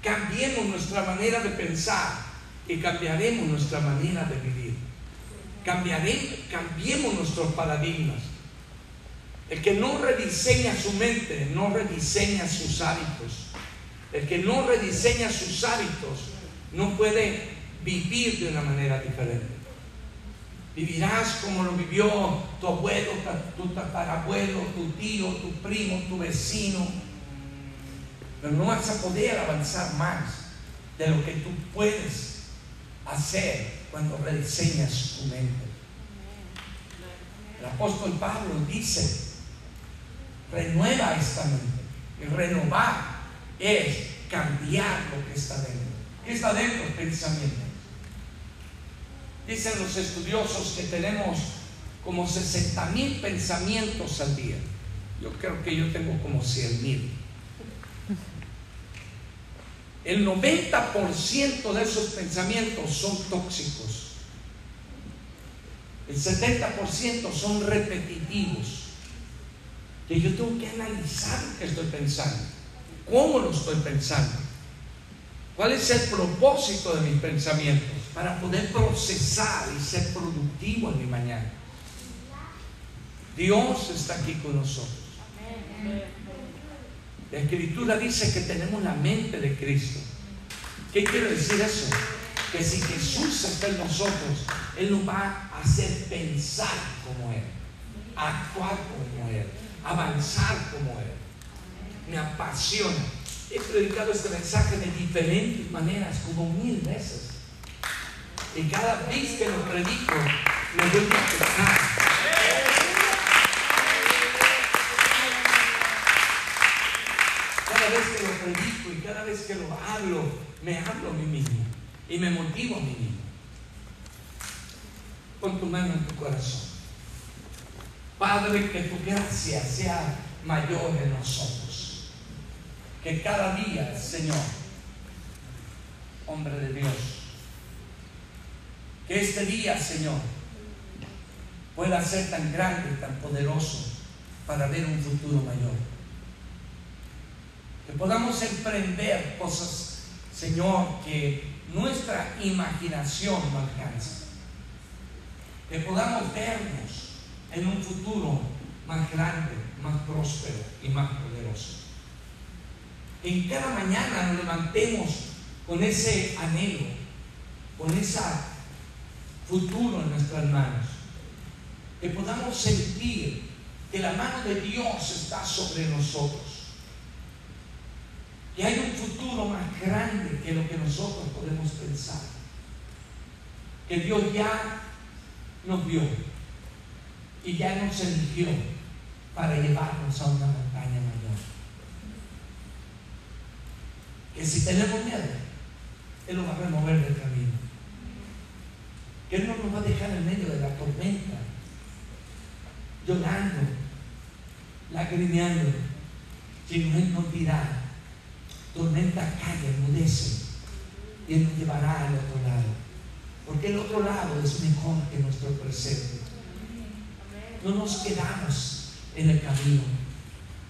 Cambiemos nuestra manera de pensar y cambiaremos nuestra manera de vivir. Cambiemos nuestros paradigmas. El que no rediseña su mente, no rediseña sus hábitos. El que no rediseña sus hábitos, no puede vivir de una manera diferente. Vivirás como lo vivió tu abuelo, tu tatarabuelo, tu tío, tu primo, tu vecino. Pero no vas a poder avanzar más de lo que tú puedes hacer cuando rediseñas tu mente. El apóstol Pablo dice, renueva esta mente. Y renovar es cambiar lo que está dentro. ¿Qué está dentro? Pensamiento. Dicen los estudiosos que tenemos como 60 mil pensamientos al día. Yo creo que yo tengo como 100 mil. El 90% de esos pensamientos son tóxicos. El 70% son repetitivos. Que yo tengo que analizar que estoy pensando. ¿Cómo lo estoy pensando? ¿Cuál es el propósito de mis pensamientos? Para poder procesar y ser productivo en mi mañana. Dios está aquí con nosotros. La escritura dice que tenemos la mente de Cristo. ¿Qué quiere decir eso? Que si Jesús está en nosotros, Él nos va a hacer pensar como Él, actuar como Él, avanzar como Él. Me apasiona. He predicado este mensaje de diferentes maneras, como mil veces. Y cada vez que lo predico, me vuelvo a pensar. Cada vez que lo predico y cada vez que lo hablo, me hablo a mí mismo y me motivo a mí mismo. Pon tu mano en tu corazón. Padre, que tu gracia sea mayor en nosotros. Que cada día, Señor, hombre de Dios, que este día, Señor, pueda ser tan grande tan poderoso para ver un futuro mayor. Que podamos emprender cosas, Señor, que nuestra imaginación no alcanza. Que podamos vernos en un futuro más grande, más próspero y más poderoso. Que en cada mañana nos levantemos con ese anhelo, con ese futuro en nuestras manos. Que podamos sentir que la mano de Dios está sobre nosotros. Que hay un futuro más grande que lo que nosotros podemos pensar. Que Dios ya nos vio y ya nos eligió para llevarnos a una montaña mayor. Que si tenemos miedo, Él lo va a remover del camino. Que Él no nos va a dejar en medio de la tormenta, llorando, lagrimeando, sino Él nos dirá, tormenta calla, enmudece, y Él nos llevará al otro lado. Porque el otro lado es mejor que nuestro presente. No nos quedamos en el camino,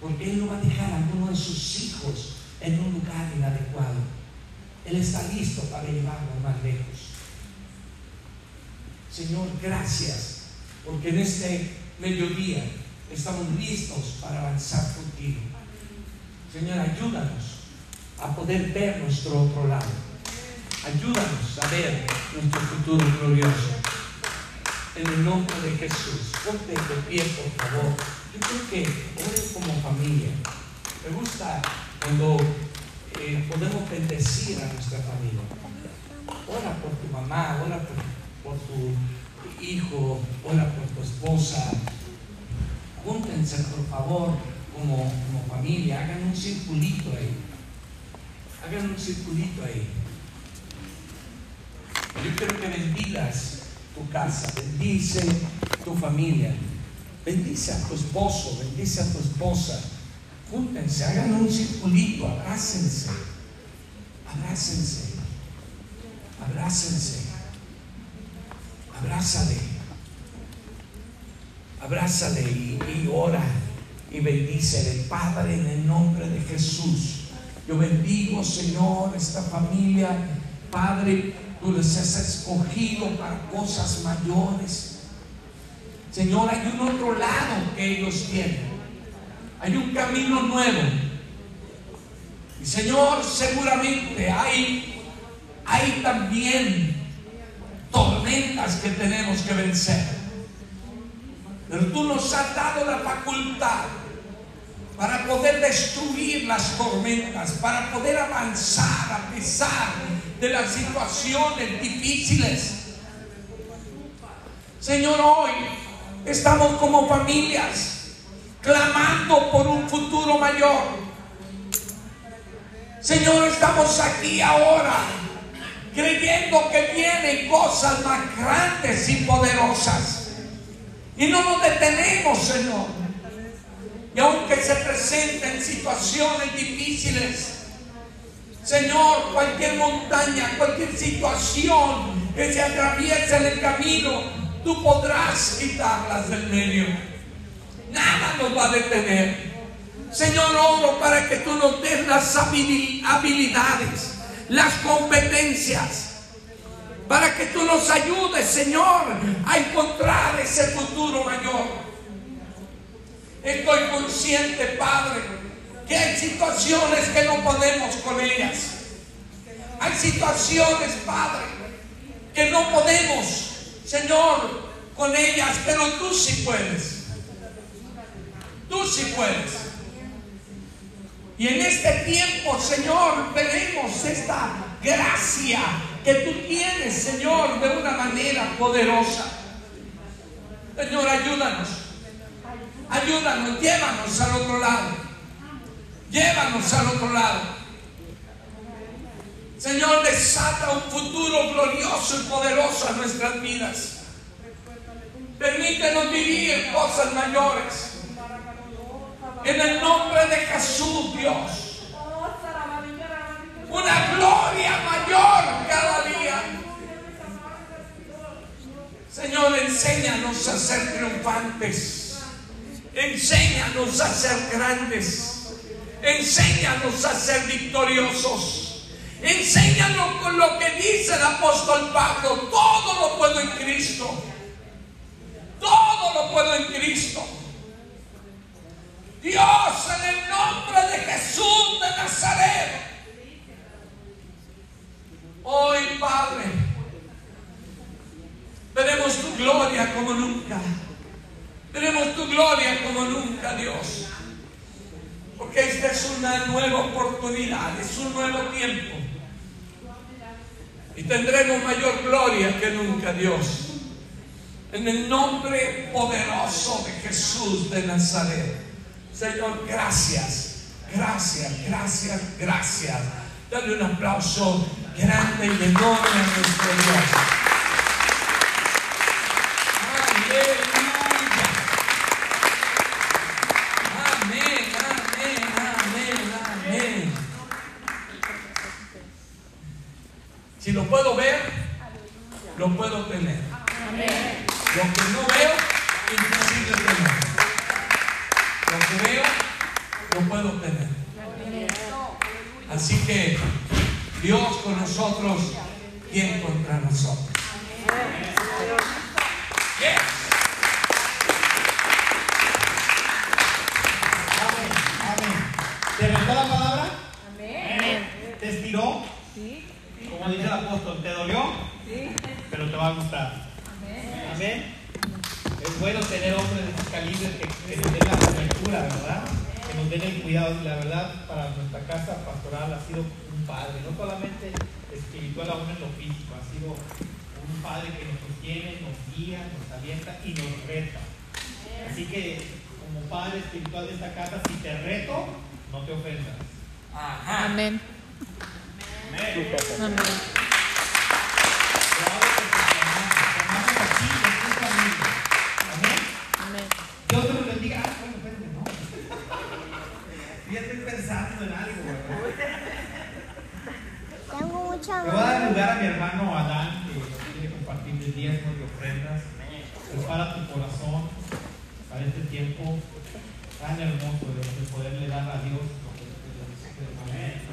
porque Él no va a dejar a alguno de sus hijos en un lugar inadecuado. Él está listo para llevarnos más lejos. Señor, gracias, porque en este mediodía estamos listos para avanzar contigo. Señor, ayúdanos a poder ver nuestro otro lado. Ayúdanos a ver nuestro futuro glorioso. En el nombre de Jesús, ponte de pie, por favor. Yo creo que oren como familia. Me gusta cuando eh, podemos bendecir a nuestra familia. Ora por tu mamá, ora por, por tu hijo, ora por tu esposa. Júntense, por favor, como, como familia. Hagan un circulito ahí. Hagan un circulito ahí. Yo quiero que bendigas tu casa, bendice tu familia, bendice a tu esposo, bendice a tu esposa. Júntense, hagan un circulito, abrácense, abrácense, abrácense, abrázale, abrázale y, y ora y bendícele, Padre, en el nombre de Jesús. Yo bendigo, Señor, esta familia, Padre, tú les has escogido para cosas mayores. Señor, hay un otro lado que ellos tienen. Hay un camino nuevo. Y Señor, seguramente hay, hay también tormentas que tenemos que vencer. Pero tú nos has dado la facultad para poder destruir las tormentas, para poder avanzar a pesar de las situaciones difíciles. Señor, hoy estamos como familias clamando por un futuro mayor. Señor, estamos aquí ahora creyendo que vienen cosas más grandes y poderosas. Y no nos detenemos, Señor. Y aunque se presenten situaciones difíciles, Señor, cualquier montaña, cualquier situación que se atraviese en el camino, tú podrás quitarlas del medio. Nada nos va a detener. Señor, oro para que tú nos des las habili- habilidades, las competencias, para que tú nos ayudes, Señor, a encontrar ese futuro mayor. Estoy consciente, Padre, que hay situaciones que no podemos con ellas. Hay situaciones, Padre, que no podemos, Señor, con ellas, pero tú sí puedes. Tú sí puedes. Y en este tiempo, Señor, veremos esta gracia que tú tienes, Señor, de una manera poderosa. Señor, ayúdanos. Ayúdanos, llévanos al otro lado. Llévanos al otro lado. Señor, desata un futuro glorioso y poderoso a nuestras vidas. Permítenos vivir cosas mayores. En el nombre de Jesús, Dios. Una gloria mayor cada día. Señor, enséñanos a ser triunfantes. Enséñanos a ser grandes. Enséñanos a ser victoriosos. Enséñanos con lo que dice el apóstol Pablo. Todo lo puedo en Cristo. Todo lo puedo en Cristo. Dios, en el nombre de Jesús de Nazaret. Hoy, Padre, veremos tu gloria como nunca. Veremos tu gloria como nunca, Dios. Porque esta es una nueva oportunidad, es un nuevo tiempo. Y tendremos mayor gloria que nunca, Dios. En el nombre poderoso de Jesús de Nazaret. Señor, gracias, gracias, gracias, gracias. Dale un aplauso grande y enorme a nuestro Dios. Aleluya. lo puedo ver, lo puedo tener. Lo que no veo, imposible tener. Lo que veo, lo puedo tener. Así que Dios con nosotros, quien contra nosotros. Yes. Amén, amén. ¿Te rentó la palabra? Amén. ¿Te estiró? Sí como dice el apóstol, ¿te dolió? Sí. Pero te va a gustar. Amén. Es bueno tener hombres de estos calibres que, que nos den la cobertura, ¿verdad? Que nos den el cuidado. Y la verdad, para nuestra casa pastoral ha sido un padre, no solamente espiritual, aún en lo físico, ha sido un padre que nos sostiene, nos guía, nos alienta y nos reta. Así que, como padre espiritual de esta casa, si te reto, no te ofendas. Ajá. Amén. Amén. Dios te lo bendiga. Ah, bueno, no. Ya estoy pensando en algo, ¿verdad? Tengo mucha Le voy a dar lugar a mi hermano Adán, que quiere compartir mis diezmos y ofrendas. Prepara tu corazón para este tiempo tan hermoso de poderle dar a Dios lo que le Amén.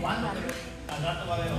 ¿Cuándo? Al rato va a haber